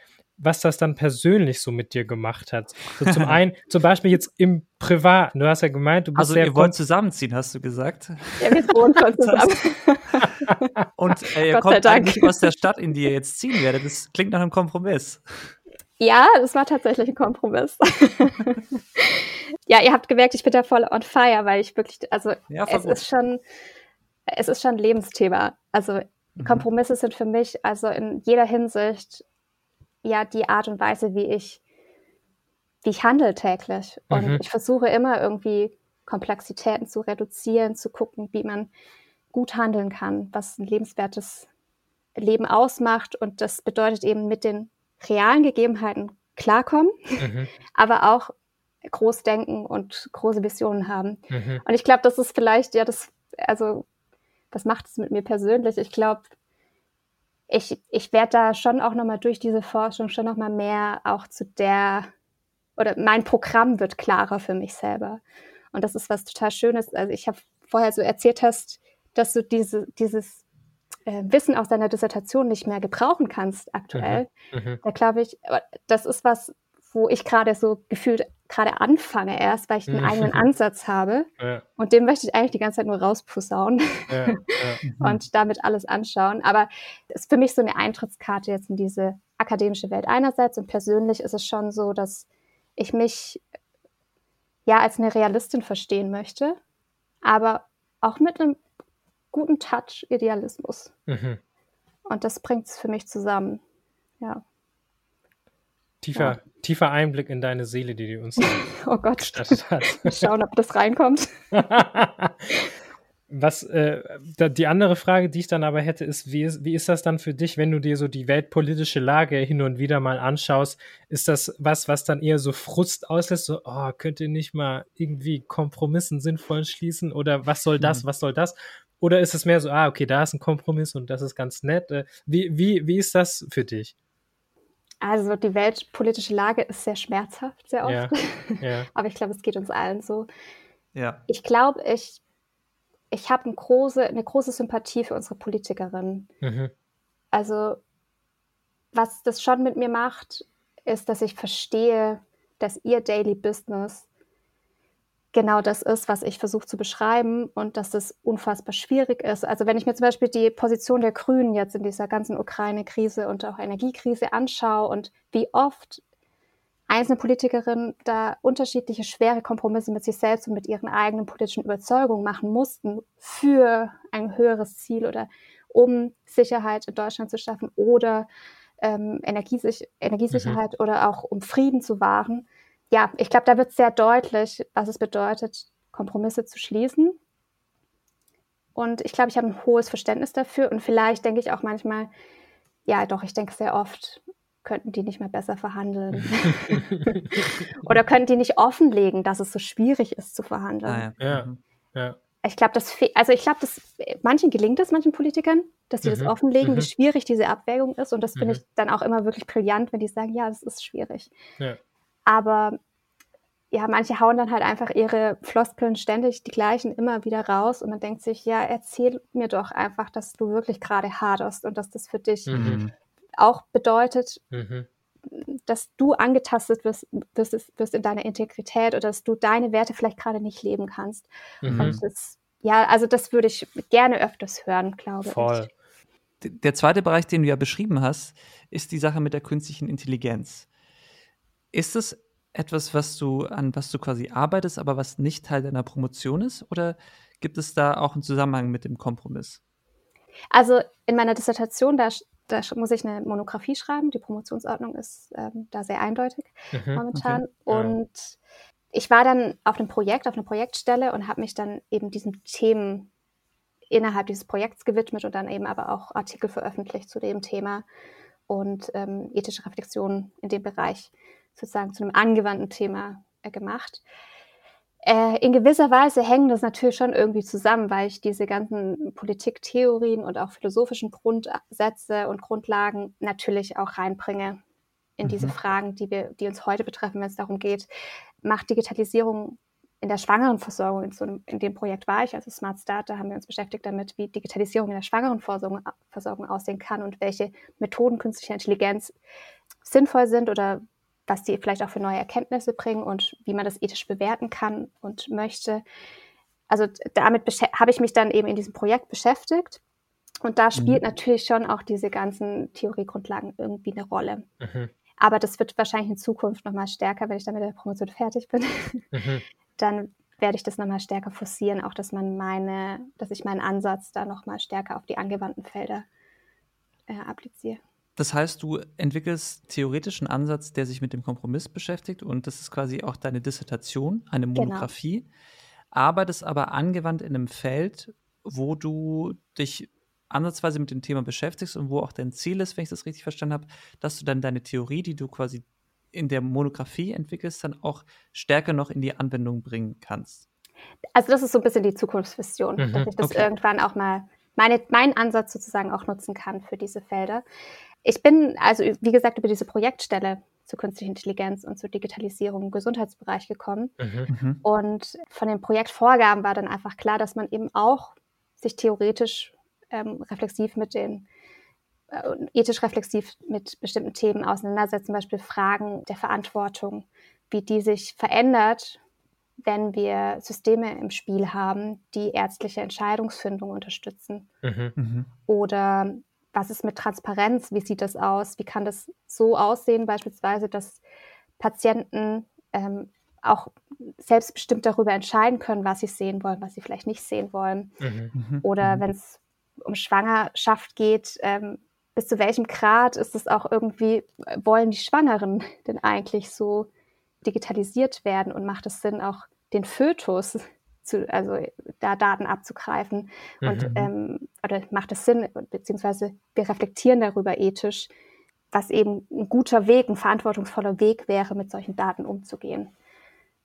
was das dann persönlich so mit dir gemacht hat. So zum einen, zum Beispiel jetzt im Privaten. Du hast ja gemeint, du bist Also, ihr wollt zusammenziehen, hast du gesagt? Ja, wir wohnen schon zusammen. Und äh, ihr Gott kommt eigentlich aus der Stadt, in die ihr jetzt ziehen werdet. Das klingt nach einem Kompromiss. Ja, das war tatsächlich ein Kompromiss. ja, ihr habt gemerkt, ich bin da voll on fire, weil ich wirklich, also ja, es ist schon, es ist schon ein Lebensthema. Also mhm. Kompromisse sind für mich also in jeder Hinsicht ja die Art und Weise, wie ich, wie ich handle täglich. Und mhm. ich versuche immer irgendwie Komplexitäten zu reduzieren, zu gucken, wie man gut handeln kann, was ein lebenswertes Leben ausmacht. Und das bedeutet eben mit den realen Gegebenheiten klarkommen, mhm. aber auch groß denken und große Visionen haben. Mhm. Und ich glaube, das ist vielleicht, ja, das, also, was macht es mit mir persönlich? Ich glaube, ich, ich werde da schon auch nochmal durch diese Forschung schon nochmal mehr auch zu der, oder mein Programm wird klarer für mich selber. Und das ist was total Schönes. Also ich habe vorher so erzählt hast, dass du diese, dieses äh, Wissen aus deiner Dissertation nicht mehr gebrauchen kannst aktuell. Mhm. Mhm. Da glaube ich, das ist was, wo ich gerade so gefühlt gerade anfange erst, weil ich einen eigenen Ansatz habe. Ja. Und den möchte ich eigentlich die ganze Zeit nur rausposaunen ja, ja. und damit alles anschauen. Aber es ist für mich so eine Eintrittskarte jetzt in diese akademische Welt einerseits und persönlich ist es schon so, dass ich mich ja als eine Realistin verstehen möchte, aber auch mit einem guten Touch Idealismus. Mhm. Und das bringt es für mich zusammen. Ja. Tiefer, ja. tiefer Einblick in deine Seele, die du uns oh Gott. gestattet hat. Schauen, ob das reinkommt. Was äh, die andere Frage, die ich dann aber hätte, ist wie, ist, wie ist das dann für dich, wenn du dir so die weltpolitische Lage hin und wieder mal anschaust? Ist das was, was dann eher so Frust auslässt, so, oh, könnt ihr nicht mal irgendwie Kompromissen sinnvoll schließen oder was soll das, mhm. was soll das? Oder ist es mehr so, ah, okay, da ist ein Kompromiss und das ist ganz nett? Äh, wie, wie, wie ist das für dich? Also die weltpolitische Lage ist sehr schmerzhaft, sehr oft. Ja, ja. Aber ich glaube, es geht uns allen so. Ja. Ich glaube, ich, ich habe eine große, eine große Sympathie für unsere Politikerinnen. Mhm. Also was das schon mit mir macht, ist, dass ich verstehe, dass ihr Daily Business genau das ist, was ich versuche zu beschreiben und dass das unfassbar schwierig ist. Also wenn ich mir zum Beispiel die Position der Grünen jetzt in dieser ganzen Ukraine-Krise und auch Energiekrise anschaue und wie oft einzelne Politikerinnen da unterschiedliche schwere Kompromisse mit sich selbst und mit ihren eigenen politischen Überzeugungen machen mussten für ein höheres Ziel oder um Sicherheit in Deutschland zu schaffen oder ähm, Energiesich Energiesicherheit mhm. oder auch um Frieden zu wahren. Ja, ich glaube, da wird sehr deutlich, was es bedeutet, Kompromisse zu schließen. Und ich glaube, ich habe ein hohes Verständnis dafür. Und vielleicht denke ich auch manchmal, ja, doch, ich denke sehr oft, könnten die nicht mehr besser verhandeln? Oder könnten die nicht offenlegen, dass es so schwierig ist zu verhandeln? Ah, ja. ja. Mhm. ja. Ich glaube, das, also ich glaube, dass manchen gelingt es, manchen Politikern, dass sie mhm. das offenlegen, mhm. wie schwierig diese Abwägung ist. Und das finde mhm. ich dann auch immer wirklich brillant, wenn die sagen, ja, das ist schwierig. Aber ja, manche hauen dann halt einfach ihre Floskeln ständig die gleichen immer wieder raus und man denkt sich, ja, erzähl mir doch einfach, dass du wirklich gerade haderst und dass das für dich mhm. auch bedeutet, mhm. dass du angetastet wirst, wirst, wirst, in deiner Integrität oder dass du deine Werte vielleicht gerade nicht leben kannst. Mhm. Und das, ja, also das würde ich gerne öfters hören, glaube Voll. ich. Der zweite Bereich, den du ja beschrieben hast, ist die Sache mit der künstlichen Intelligenz. Ist es etwas, was du, an was du quasi arbeitest, aber was nicht Teil deiner Promotion ist? Oder gibt es da auch einen Zusammenhang mit dem Kompromiss? Also in meiner Dissertation, da, da muss ich eine Monographie schreiben. Die Promotionsordnung ist ähm, da sehr eindeutig mhm, momentan. Okay. Und ja. ich war dann auf einem Projekt, auf einer Projektstelle und habe mich dann eben diesen Themen innerhalb dieses Projekts gewidmet und dann eben aber auch Artikel veröffentlicht zu dem Thema und ähm, ethische Reflexionen in dem Bereich sozusagen zu einem angewandten Thema äh, gemacht. Äh, in gewisser Weise hängen das natürlich schon irgendwie zusammen, weil ich diese ganzen Politiktheorien und auch philosophischen Grundsätze und Grundlagen natürlich auch reinbringe in mhm. diese Fragen, die, wir, die uns heute betreffen, wenn es darum geht, macht Digitalisierung in der Schwangerenversorgung, in, so einem, in dem Projekt war ich, also Smart Start, da haben wir uns beschäftigt damit, wie Digitalisierung in der Schwangerenversorgung Versorgung aussehen kann und welche Methoden künstlicher Intelligenz sinnvoll sind oder was die vielleicht auch für neue Erkenntnisse bringen und wie man das ethisch bewerten kann und möchte. Also damit habe ich mich dann eben in diesem Projekt beschäftigt. Und da spielt mhm. natürlich schon auch diese ganzen Theoriegrundlagen irgendwie eine Rolle. Mhm. Aber das wird wahrscheinlich in Zukunft nochmal stärker, wenn ich dann mit der Promotion fertig bin. Mhm. Dann werde ich das nochmal stärker forcieren, auch dass man meine, dass ich meinen Ansatz da nochmal stärker auf die angewandten Felder äh, appliziere. Das heißt, du entwickelst theoretischen Ansatz, der sich mit dem Kompromiss beschäftigt und das ist quasi auch deine Dissertation, eine genau. Monographie, genau. arbeitest aber angewandt in einem Feld, wo du dich ansatzweise mit dem Thema beschäftigst und wo auch dein Ziel ist, wenn ich das richtig verstanden habe, dass du dann deine Theorie, die du quasi in der Monographie entwickelst, dann auch stärker noch in die Anwendung bringen kannst. Also das ist so ein bisschen die Zukunftsvision, mhm, dass ich das okay. irgendwann auch mal meine, meinen Ansatz sozusagen auch nutzen kann für diese Felder. Ich bin also, wie gesagt, über diese Projektstelle zur künstlichen Intelligenz und zur Digitalisierung im Gesundheitsbereich gekommen. Mhm. mhm. Und von den Projektvorgaben war dann einfach klar, dass man eben auch sich theoretisch ähm, reflexiv mit den äh, ethisch reflexiv mit bestimmten Themen auseinandersetzt, zum Beispiel Fragen der Verantwortung, wie die sich verändert, wenn wir Systeme im Spiel haben, die ärztliche Entscheidungsfindung unterstützen. Mhm. mhm. Oder was ist mit Transparenz? Wie sieht das aus? Wie kann das so aussehen, beispielsweise, dass Patienten ähm, auch selbstbestimmt darüber entscheiden können, was sie sehen wollen, was sie vielleicht nicht sehen wollen. Mhm. mhm. Oder mhm. wenn es um Schwangerschaft geht, ähm, bis zu welchem Grad ist es auch irgendwie, wollen die Schwangeren denn eigentlich so digitalisiert werden und macht es Sinn, auch den Fötus zu, also da Daten abzugreifen mhm. und ähm, oder macht es Sinn, beziehungsweise wir reflektieren darüber ethisch, was eben ein guter Weg, ein verantwortungsvoller Weg wäre, mit solchen Daten umzugehen.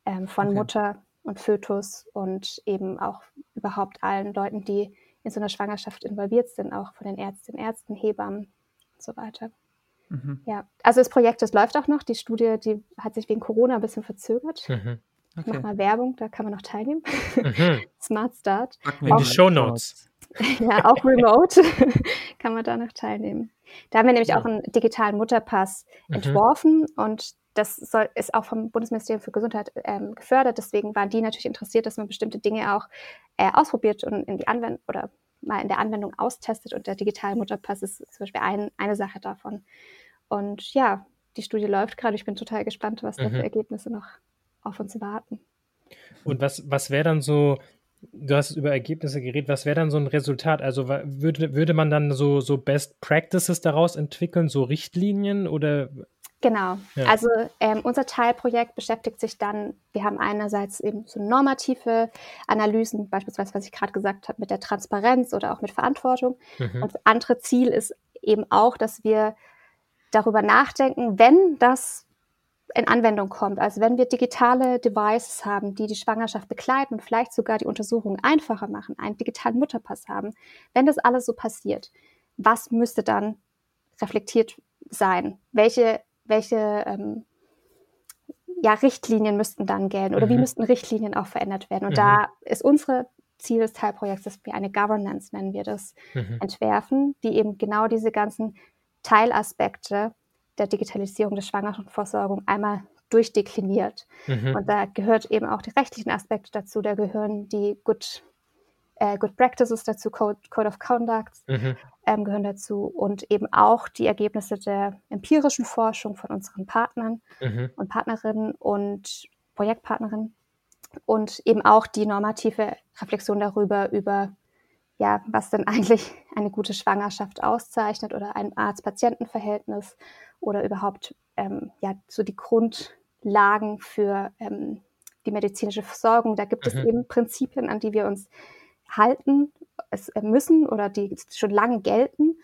Ähm, von okay. Mutter und Fötus und eben auch überhaupt allen Leuten, die in so einer Schwangerschaft involviert sind, auch von den Ärztinnen, Ärzten, Hebammen und so weiter. Mhm. Ja, also das Projekt, das läuft auch noch. Die Studie, die hat sich wegen Corona ein bisschen verzögert. Mhm. Okay. Ich mache mal Werbung, da kann man noch teilnehmen. Mhm. Smart Start. In die Show Notes. ja, auch remote kann man da noch teilnehmen. Da haben wir nämlich ja. auch einen digitalen Mutterpass mhm. entworfen und das soll, ist auch vom Bundesministerium für Gesundheit ähm, gefördert. Deswegen waren die natürlich interessiert, dass man bestimmte Dinge auch äh, ausprobiert und in die Anwendung oder mal in der Anwendung austestet. Und der digitale Mutterpass ist zum Beispiel ein, eine Sache davon. Und ja, die Studie läuft gerade. Ich bin total gespannt, was mhm. da für. Ergebnisse noch auf uns warten. Und was, was wäre dann so, du hast über Ergebnisse geredet, was wäre dann so ein Resultat? Also würde, würde man dann so, so Best Practices daraus entwickeln, so Richtlinien oder? Genau. Ja. Also ähm, unser Teilprojekt beschäftigt sich dann, wir haben einerseits eben so normative Analysen, beispielsweise, was ich gerade gesagt habe, mit der Transparenz oder auch mit Verantwortung. Mhm. Und das andere Ziel ist eben auch, dass wir darüber nachdenken, wenn das in Anwendung kommt. Also wenn wir digitale Devices haben, die die Schwangerschaft begleiten und vielleicht sogar die Untersuchung einfacher machen, einen digitalen Mutterpass haben, wenn das alles so passiert, was müsste dann reflektiert sein? Welche, welche ähm, ja, Richtlinien müssten dann gelten oder mhm. wie müssten Richtlinien auch verändert werden? Und mhm. da ist unsere Ziel des Teilprojekts, dass wir eine Governance, nennen wir das, mhm. entwerfen, die eben genau diese ganzen Teilaspekte der Digitalisierung der Schwangerschaftsversorgung einmal durchdekliniert. Mhm. Und da gehört eben auch die rechtlichen Aspekte dazu, da gehören die Good, äh, Good Practices dazu, Code, Code of Conduct mhm. ähm, gehören dazu und eben auch die Ergebnisse der empirischen Forschung von unseren Partnern mhm. und Partnerinnen und Projektpartnerinnen und eben auch die normative Reflexion darüber, über ja, was denn eigentlich eine gute Schwangerschaft auszeichnet oder ein Arzt-Patienten-Verhältnis oder überhaupt ähm, ja, so die Grundlagen für ähm, die medizinische Versorgung. Da gibt mhm. es eben Prinzipien, an die wir uns halten es äh, müssen oder die schon lange gelten.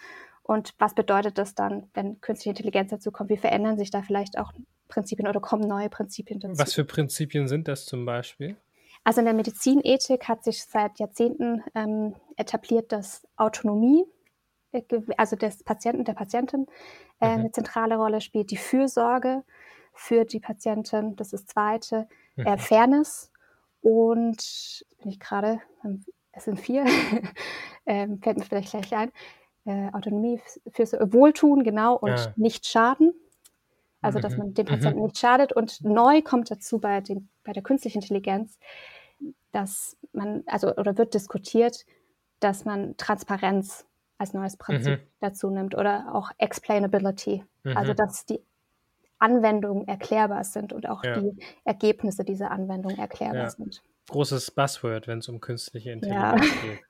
Und was bedeutet das dann, wenn künstliche Intelligenz dazu kommt? Wie verändern sich da vielleicht auch Prinzipien oder kommen neue Prinzipien dazu? Was für Prinzipien sind das zum Beispiel? Also in der Medizinethik hat sich seit Jahrzehnten ähm, etabliert, dass Autonomie, also des Patienten, der Patientin, äh, mhm. eine zentrale Rolle spielt. Die Fürsorge für die Patientin, das ist zweite. Mhm. Äh, Fairness und, bin ich gerade, es sind vier, ähm, fällt mir vielleicht gleich ein. Äh, Autonomie, Fürsorge, Wohltun, genau, und ja. nicht schaden. Also, dass mhm. man dem Patienten mhm. nicht schadet. Und neu kommt dazu bei, dem, bei der künstlichen Intelligenz, dass man, also oder wird diskutiert, dass man Transparenz als neues Prinzip mhm. dazu nimmt oder auch Explainability, also mhm. also dass die Anwendungen erklärbar sind und auch ja. die Ergebnisse dieser Anwendung erklärbar ja. sind. Großes Buzzword, wenn es um künstliche Intelligenz ja. geht.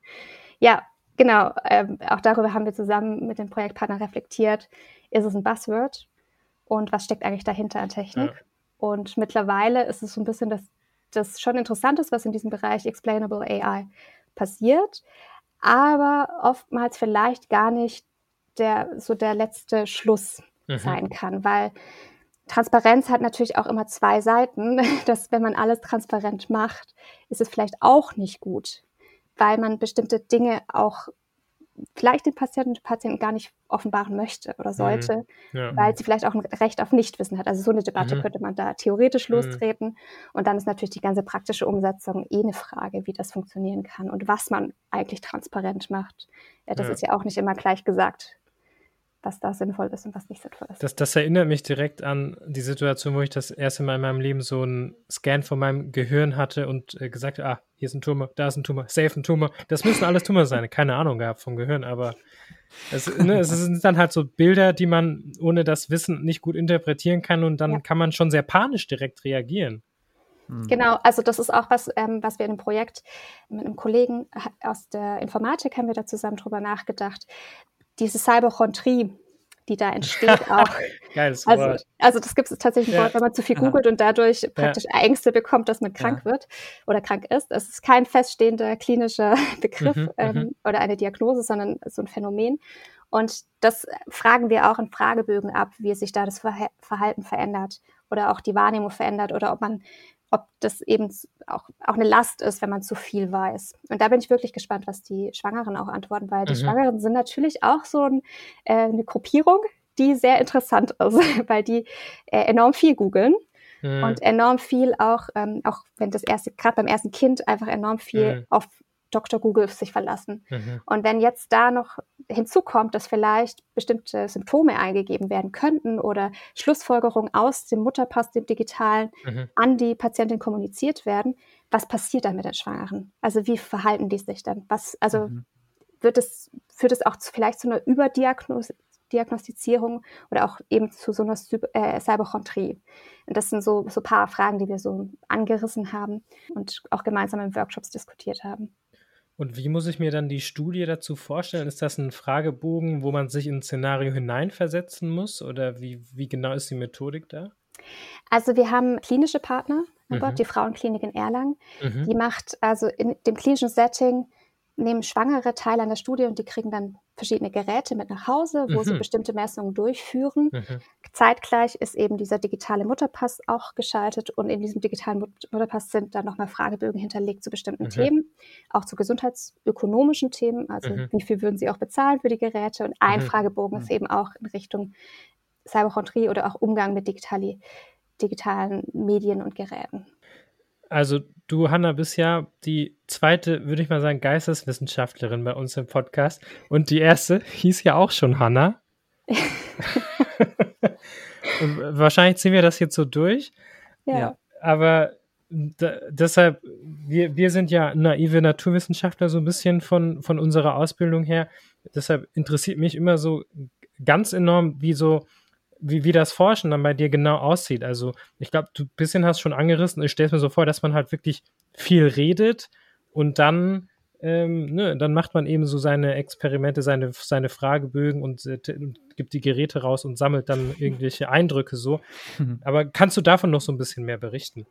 Ja, genau. Ähm, auch darüber haben wir zusammen mit den Projektpartnern reflektiert. Ist es ein Buzzword? Und was steckt eigentlich dahinter an Technik? Und mittlerweile ist es so ein bisschen das das schon interessant ist, was in diesem Bereich Explainable AI passiert, aber oftmals vielleicht gar nicht der, so der letzte Schluss mhm. sein kann, weil Transparenz hat natürlich auch immer zwei Seiten, dass wenn man alles transparent macht, ist es vielleicht auch nicht gut, weil man bestimmte Dinge auch vielleicht den Patienten und Patienten gar nicht offenbaren möchte oder mhm. sollte, mhm. ja. weil sie vielleicht auch ein Recht auf Nichtwissen hat. Also so eine Debatte mhm. könnte man da theoretisch mhm. lostreten. Und dann ist natürlich die ganze praktische Umsetzung eh eine Frage, wie das funktionieren kann und was man eigentlich transparent macht. Ja, das ja. ist ja auch nicht immer gleich gesagt was da sinnvoll ist und was nicht sinnvoll ist. Das, das erinnert mich direkt an die Situation, wo ich das erste Mal in meinem Leben so einen Scan von meinem Gehirn hatte und äh, gesagt, ah, hier ist ein Tumor, da ist ein Tumor, safe ein Tumor. Das müssen alles Tumor sein. Keine Ahnung gehabt vom Gehirn, aber es, ne, es sind dann halt so Bilder, die man ohne das Wissen nicht gut interpretieren kann und dann ja. kann man schon sehr panisch direkt reagieren. Hm. Genau, also das ist auch was, ähm, was wir in einem Projekt mit einem Kollegen aus der Informatik haben wir da zusammen drüber nachgedacht diese Cyberchontrie, die da entsteht auch. Geiles also, Wort. Also das gibt es tatsächlich ja. Wenn man zu viel googelt und dadurch praktisch ja. Ängste bekommt, dass man krank ja. wird oder krank ist. Es ist kein feststehender klinischer Begriff mhm, ähm, mhm. oder eine Diagnose, sondern so ein Phänomen. Und das fragen wir auch in Fragebögen ab, wie sich da das Verhalten verändert oder auch die Wahrnehmung verändert oder ob man ob das eben auch, auch eine Last ist, wenn man zu viel weiß. Und da bin ich wirklich gespannt, was die Schwangeren auch antworten, weil die mhm. Schwangeren sind natürlich auch so ein, äh, eine Gruppierung, die sehr interessant ist, weil die äh, enorm viel googeln mhm. und enorm viel auch, ähm, auch wenn das erste, gerade beim ersten Kind einfach enorm viel mhm. auf Dr. Google sich verlassen. Mhm. Und wenn jetzt da noch hinzukommt, dass vielleicht bestimmte Symptome eingegeben werden könnten oder Schlussfolgerungen aus dem Mutterpass, dem digitalen, mhm. an die Patientin kommuniziert werden, was passiert dann mit den Schwangeren? Also wie verhalten die sich dann? Was, also mhm. wird es, führt es auch zu, vielleicht zu einer Überdiagnostizierung oder auch eben zu so einer äh, Cyberchontrie? Und das sind so, so paar Fragen, die wir so angerissen haben und auch gemeinsam in Workshops diskutiert haben. Und wie muss ich mir dann die Studie dazu vorstellen? Ist das ein Fragebogen, wo man sich in ein Szenario hineinversetzen muss? Oder wie, wie genau ist die Methodik da? Also wir haben klinische Partner, mhm. die Frauenklinik in Erlangen. Mhm. Die macht also in dem klinischen Setting nehmen Schwangere teil an der Studie und die kriegen dann verschiedene Geräte mit nach Hause, wo mhm. sie bestimmte Messungen durchführen. Mhm. Zeitgleich ist eben dieser digitale Mutterpass auch geschaltet und in diesem digitalen Mutterpass sind dann nochmal Fragebögen hinterlegt zu bestimmten mhm. Themen, auch zu gesundheitsökonomischen Themen, also mhm. wie viel würden sie auch bezahlen für die Geräte und ein mhm. Fragebogen ist mhm. eben auch in Richtung Cyberchondrie oder auch Umgang mit digitali digitalen Medien und Geräten. Also du, Hanna, bist ja die zweite, würde ich mal sagen, Geisteswissenschaftlerin bei uns im Podcast. Und die erste hieß ja auch schon Hanna. wahrscheinlich ziehen wir das jetzt so durch. Ja. Aber da, deshalb, wir, wir sind ja naive Naturwissenschaftler so ein bisschen von, von unserer Ausbildung her. Deshalb interessiert mich immer so ganz enorm, wie so wie, wie das Forschen dann bei dir genau aussieht. Also ich glaube, du ein bisschen hast schon angerissen, ich stelle es mir so vor, dass man halt wirklich viel redet und dann, ähm, ne, dann macht man eben so seine Experimente, seine, seine Fragebögen und, äh, gibt die Geräte raus und sammelt dann irgendwelche Eindrücke so. Aber kannst du davon noch so ein bisschen mehr berichten?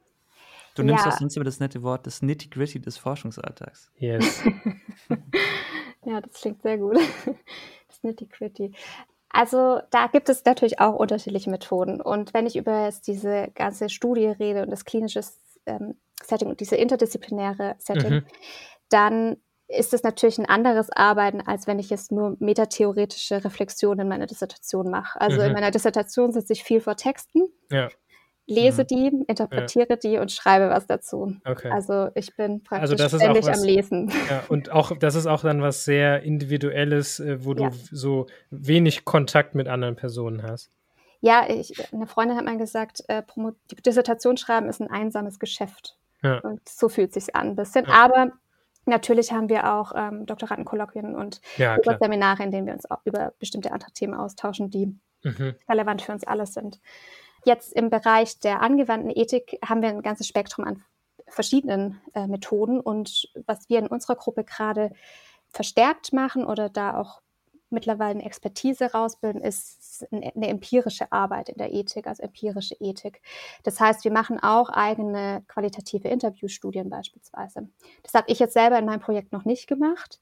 Du nimmst ja. das sonst über das nette Wort das Nitty-Gritty des Forschungsalltags. Yes. ja, das klingt sehr gut. Das Nitty-Gritty. Also da gibt es natürlich auch unterschiedliche Methoden. Und wenn ich über diese ganze Studie rede und das klinische ähm, Setting und diese interdisziplinäre Setting, mhm. dann ist es natürlich ein anderes Arbeiten, als wenn ich jetzt nur metatheoretische Reflexionen in meiner Dissertation mache. Also mhm. in meiner Dissertation sitze ich viel vor Texten. Ja lese mhm. die, interpretiere ja. die und schreibe was dazu. Okay. Also ich bin also praktisch also ständig was, am Lesen. Ja, und auch das ist auch dann was sehr Individuelles, äh, wo du ja. so wenig Kontakt mit anderen Personen hast. Ja, ich, eine Freundin hat mal gesagt, äh, die Dissertation schreiben ist ein einsames Geschäft. Und so fühlt es sich an ein bisschen. Aber natürlich haben wir auch ähm, Doktorandenkolloquien und Seminare, in denen wir uns auch über bestimmte andere Themen austauschen, die mhm. relevant für uns alle sind. Jetzt im Bereich der angewandten Ethik haben wir ein ganzes Spektrum an verschiedenen äh, Methoden und was wir in unserer Gruppe gerade verstärkt machen oder da auch mittlerweile eine Expertise rausbilden, ist eine empirische Arbeit in der Ethik, also empirische Ethik. Das heißt, wir machen auch eigene qualitative Interviewstudien beispielsweise. Das habe ich jetzt selber in meinem Projekt noch nicht gemacht,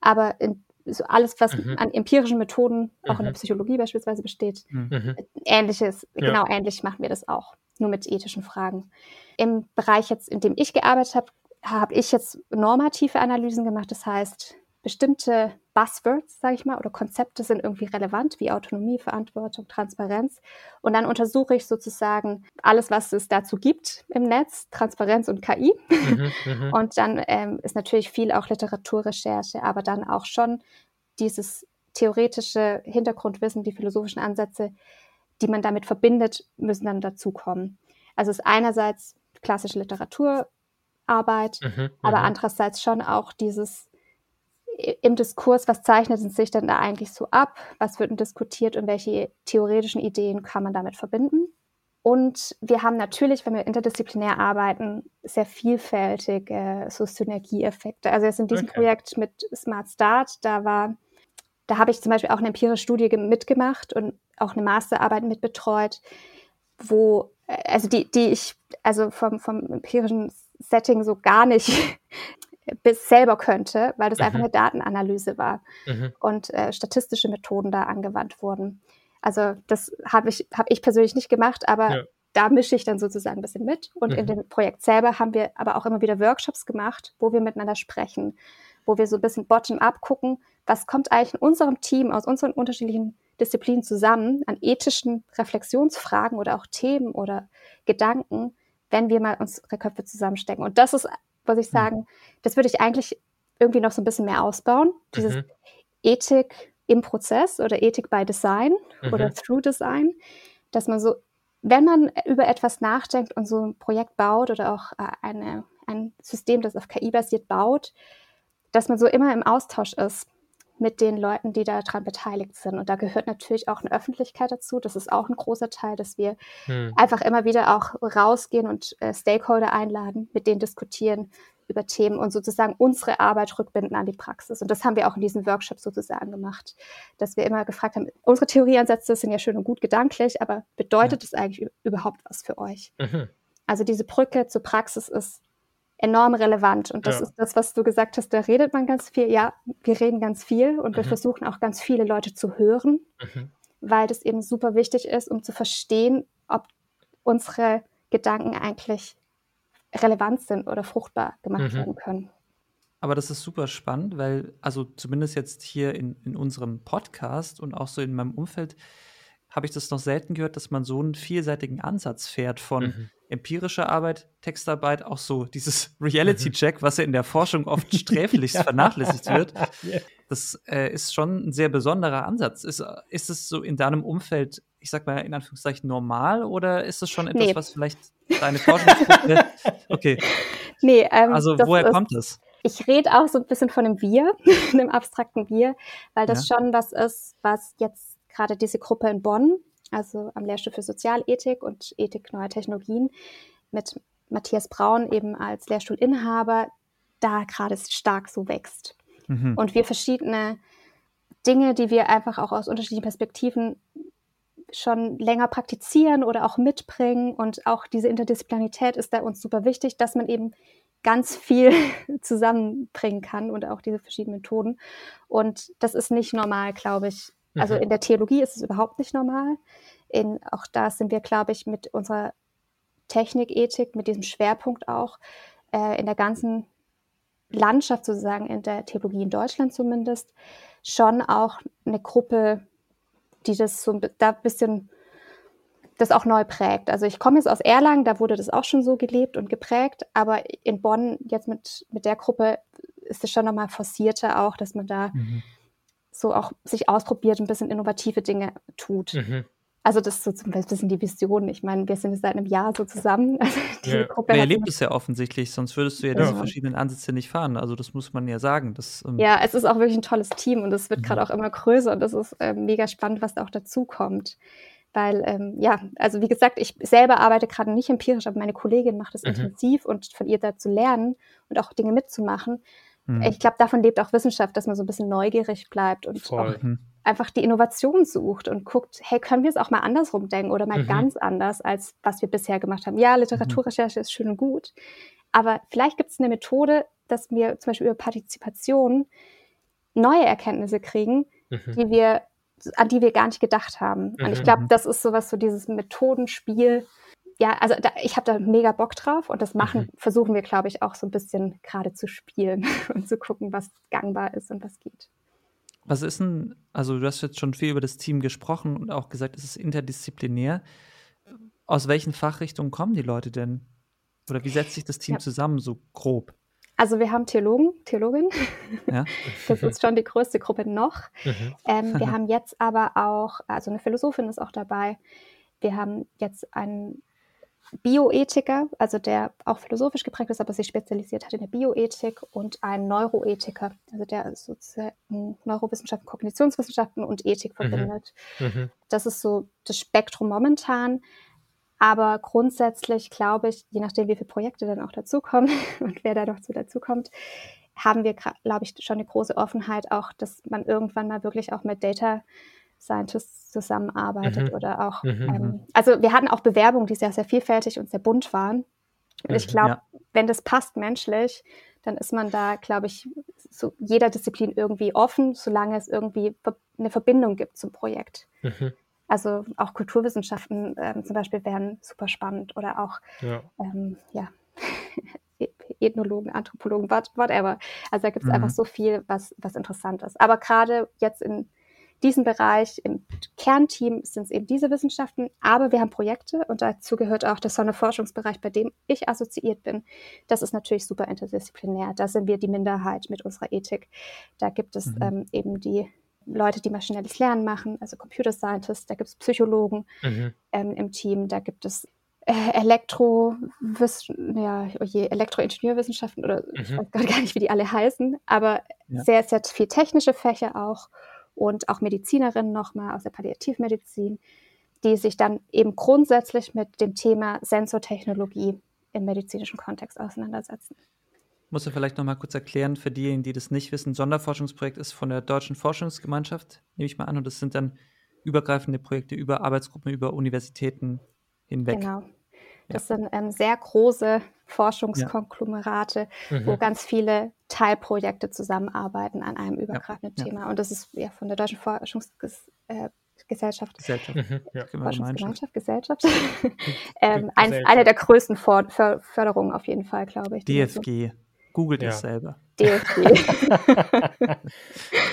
aber in so alles, was mhm. an empirischen Methoden auch mhm. in der mhm. Psychologie beispielsweise besteht. Mhm. Ähnliches, ja. genau ähnlich machen wir das auch, nur mit ethischen Fragen. Im Bereich jetzt, in dem ich gearbeitet habe, habe ich jetzt normative Analysen gemacht. Das heißt, bestimmte Buzzwords, sage ich mal, oder Konzepte sind irgendwie relevant, wie Autonomie, Verantwortung, Transparenz. Und dann untersuche ich sozusagen alles, was es dazu gibt im Netz, Transparenz und KI. Mhm, mhm, und dann ähm, ist natürlich viel auch Literaturrecherche, aber dann auch schon dieses theoretische Hintergrundwissen, die philosophischen Ansätze, die man damit verbindet, müssen dann dazukommen. Also es ist einerseits klassische Literaturarbeit, mhm, aber mhm. andererseits schon auch dieses im Diskurs, was zeichnet sich denn da eigentlich so ab? Was wird denn diskutiert und welche theoretischen Ideen kann man damit verbinden? Und wir haben natürlich, wenn wir interdisziplinär arbeiten, sehr vielfältige so Synergieeffekte. Also jetzt in diesem okay. Projekt mit Smart Start, da war, da habe ich zum Beispiel auch eine empirische Studie mitgemacht und auch eine Masterarbeit mitbetreut, wo, also die, die ich, also vom, vom empirischen Setting so gar nicht bis selber könnte, weil das mhm. einfach eine Datenanalyse war mhm. und äh, statistische Methoden da angewandt wurden. Also das habe ich, hab ich persönlich nicht gemacht, aber ja. da mische ich dann sozusagen ein bisschen mit. Und mhm. in dem Projekt selber haben wir aber auch immer wieder Workshops gemacht, wo wir miteinander sprechen, wo wir so ein bisschen bottom-up gucken, was kommt eigentlich in unserem Team aus unseren unterschiedlichen Disziplinen zusammen an ethischen Reflexionsfragen oder auch Themen oder Gedanken, wenn wir mal unsere Köpfe zusammenstecken. Und das ist, muss ich hm. sagen, das würde ich eigentlich irgendwie noch so ein bisschen mehr ausbauen. Dieses mhm. Ethik im Prozess oder Ethik by Design mhm. oder Through Design, dass man so, wenn man über etwas nachdenkt und so ein Projekt baut oder auch äh, eine, ein System, das auf KI basiert, baut, dass man so immer im Austausch ist mit den Leuten, die daran beteiligt sind. Und da gehört natürlich auch eine Öffentlichkeit dazu. Das ist auch ein großer Teil, dass wir hm. einfach immer wieder auch rausgehen und äh, Stakeholder einladen, mit denen diskutieren über Themen und sozusagen unsere Arbeit rückbinden an die Praxis. Und das haben wir auch in diesen Workshops sozusagen gemacht, dass wir immer gefragt haben, unsere Theorieansätze sind ja schön und gut gedanklich, aber bedeutet ja. eigentlich überhaupt was für euch? Mhm. Also diese Brücke zur Praxis ist enorm relevant. Und das ja. ist das, was du gesagt hast, da redet man ganz viel. Ja, wir reden ganz viel und mhm. wir versuchen auch ganz viele Leute zu hören, mhm. weil das eben super wichtig ist, um zu verstehen, ob unsere Gedanken eigentlich relevant sind oder fruchtbar gemacht mhm. werden können. Aber das ist super spannend, weil, also zumindest jetzt hier in, in unserem Podcast und auch so in meinem Umfeld, habe ich das noch selten gehört, dass man so einen vielseitigen Ansatz fährt von mhm. Empirischer Arbeit, Textarbeit, auch so dieses Reality-Check, was ja in der Forschung oft sträflich vernachlässigt wird. Das äh, ist schon ein sehr besonderer Ansatz. Ist, ist es so in deinem Umfeld, ich sag mal in Anführungszeichen, normal oder ist es schon etwas, nee. was vielleicht deine Forschungsgruppe. Okay. Nee, ähm, also woher ist, kommt das? Ich rede auch so ein bisschen von einem Wir, einem abstrakten Wir, weil das ja. schon was ist, was jetzt gerade diese Gruppe in Bonn, also am Lehrstuhl für Sozialethik und Ethik neuer Technologien, mit Matthias Braun eben als Lehrstuhlinhaber, da gerade stark so wächst. Mhm. Und wir verschiedene Dinge, die wir einfach auch aus unterschiedlichen Perspektiven schon länger praktizieren oder auch mitbringen. Und auch diese Interdisziplinarität ist da uns super wichtig, dass man eben ganz viel zusammenbringen kann und auch diese verschiedenen Methoden. Und das ist nicht normal, glaube ich. Also mhm. in der Theologie ist es überhaupt nicht normal. In, auch da sind wir, glaube ich, mit unserer Technikethik, mit diesem Schwerpunkt auch äh, in der ganzen Landschaft sozusagen, in der Theologie in Deutschland zumindest, schon auch eine Gruppe, die das so da ein bisschen das auch neu prägt. Also ich komme jetzt aus Erlangen, da wurde das auch schon so gelebt und geprägt, aber in Bonn jetzt mit, mit der Gruppe ist es schon nochmal forcierter auch, dass man da mhm. So auch sich ausprobiert und ein bisschen innovative Dinge tut. Mhm. Also das ist so zum bisschen die Vision. Ich meine, wir sind jetzt seit einem Jahr so zusammen. Also ja. Gruppe er lebt es ja offensichtlich, sonst würdest du ja, ja, diese verschiedenen Ansätze nicht fahren. Also das muss man ja sagen. Das, ähm ja, es ist auch wirklich ein tolles Team und es wird mhm. gerade auch immer größer und das ist äh, mega spannend, was da auch dazu kommt. Weil, ähm, ja, also wie gesagt, ich selber arbeite gerade nicht empirisch, aber meine Kollegin macht es mhm. intensiv und von ihr da zu lernen und auch Dinge mitzumachen. Mhm. Ich glaube, davon lebt auch Wissenschaft, dass man so ein bisschen neugierig bleibt und mhm einfach die Innovation sucht und guckt, hey, können wir es auch mal andersrum denken oder mal mhm. ganz anders, als was wir bisher gemacht haben. Ja, Literaturrecherche mhm. ist schön und gut, aber vielleicht gibt es eine Methode, dass wir zum Beispiel über Partizipation neue Erkenntnisse kriegen, mhm. die wir, an die wir gar nicht gedacht haben. Und ich mhm. glaube, das ist sowas, so dieses Methodenspiel. Ja, also da, ich habe da mega Bock drauf und das machen, mhm. versuchen wir, glaube ich, auch so ein bisschen gerade zu spielen und zu gucken, was gangbar ist und was geht. Was ist denn, also du hast jetzt schon viel über das Team gesprochen und auch gesagt, es ist interdisziplinär. Aus welchen Fachrichtungen kommen die Leute denn? Oder wie setzt sich das Team ja. zusammen, so grob? Also wir haben Theologen, Theologin. Ja. Das ist schon die größte Gruppe noch. Mhm. Ähm, wir haben jetzt aber auch, also eine Philosophin ist auch dabei. Wir haben jetzt einen Bioethiker, also der auch philosophisch geprägt ist, aber sich spezialisiert hat in der Bioethik und ein Neuroethiker, also der sozusagen Neurowissenschaften, Kognitionswissenschaften und Ethik mhm. verbindet. Mhm. Das ist so das Spektrum momentan. Aber grundsätzlich glaube ich, je nachdem, wie viele Projekte dann auch dazukommen und wer da noch zu dazukommt, haben wir, glaube ich, schon eine große Offenheit auch, dass man irgendwann mal wirklich auch mit Data Scientists zusammenarbeitet mhm. oder auch, mhm. ähm, mhm. also wir hatten auch Bewerbungen, die sehr, sehr vielfältig und sehr bunt waren. Und ich mhm, glaube, ja. wenn das passt menschlich, dann ist man da, glaube ich, so jeder Disziplin irgendwie offen, solange es irgendwie eine Verbindung gibt zum Projekt. Mhm. Also auch Kulturwissenschaften ähm, zum Beispiel wären super spannend oder auch ja, ähm, ja Ethnologen, Anthropologen, whatever. Also da gibt es mhm. einfach so viel, was, was interessant ist. Aber gerade jetzt in diesen Bereich, im Kernteam sind es eben diese Wissenschaften, aber wir haben Projekte und dazu gehört auch der Sonderforschungsbereich, bei dem ich assoziiert bin. Das ist natürlich super interdisziplinär. Da sind wir die Minderheit mit unserer Ethik. Da gibt es mhm. ähm, eben die Leute, die maschinelles Lernen machen, also Computer Scientists, da gibt es Psychologen mhm. ähm, im Team, da gibt es äh, Elektro, ja, oh je, Elektroingenieurwissenschaften oder mhm. ich weiß gar nicht, wie die alle heißen, aber ja. sehr, sehr viel technische Fächer auch und auch Medizinerinnen nochmal aus der Palliativmedizin, die sich dann eben grundsätzlich mit dem Thema Sensortechnologie im medizinischen Kontext auseinandersetzen. Muss er vielleicht noch mal kurz erklären für diejenigen, die das nicht wissen. Sonderforschungsprojekt ist von der Deutschen Forschungsgemeinschaft, nehme ich mal an, und das sind dann übergreifende Projekte über Arbeitsgruppen, über Universitäten hinweg. Genau. Das ja. sind ähm, sehr große Forschungskonglomerate, ja. wo mhm. ganz viele Teilprojekte zusammenarbeiten an einem übergreifenden ja. Thema. Und das ist ja von der Deutschen Forschungsgesellschaft. Äh, Gesellschaft. Gesellschaft. Mhm, ja. Forschungsgemeinschaft, Gesellschaft. ähm, ein, eine der größten For Förderungen auf jeden Fall, glaube ich. DFG. Googelt ja. es selber. DFG.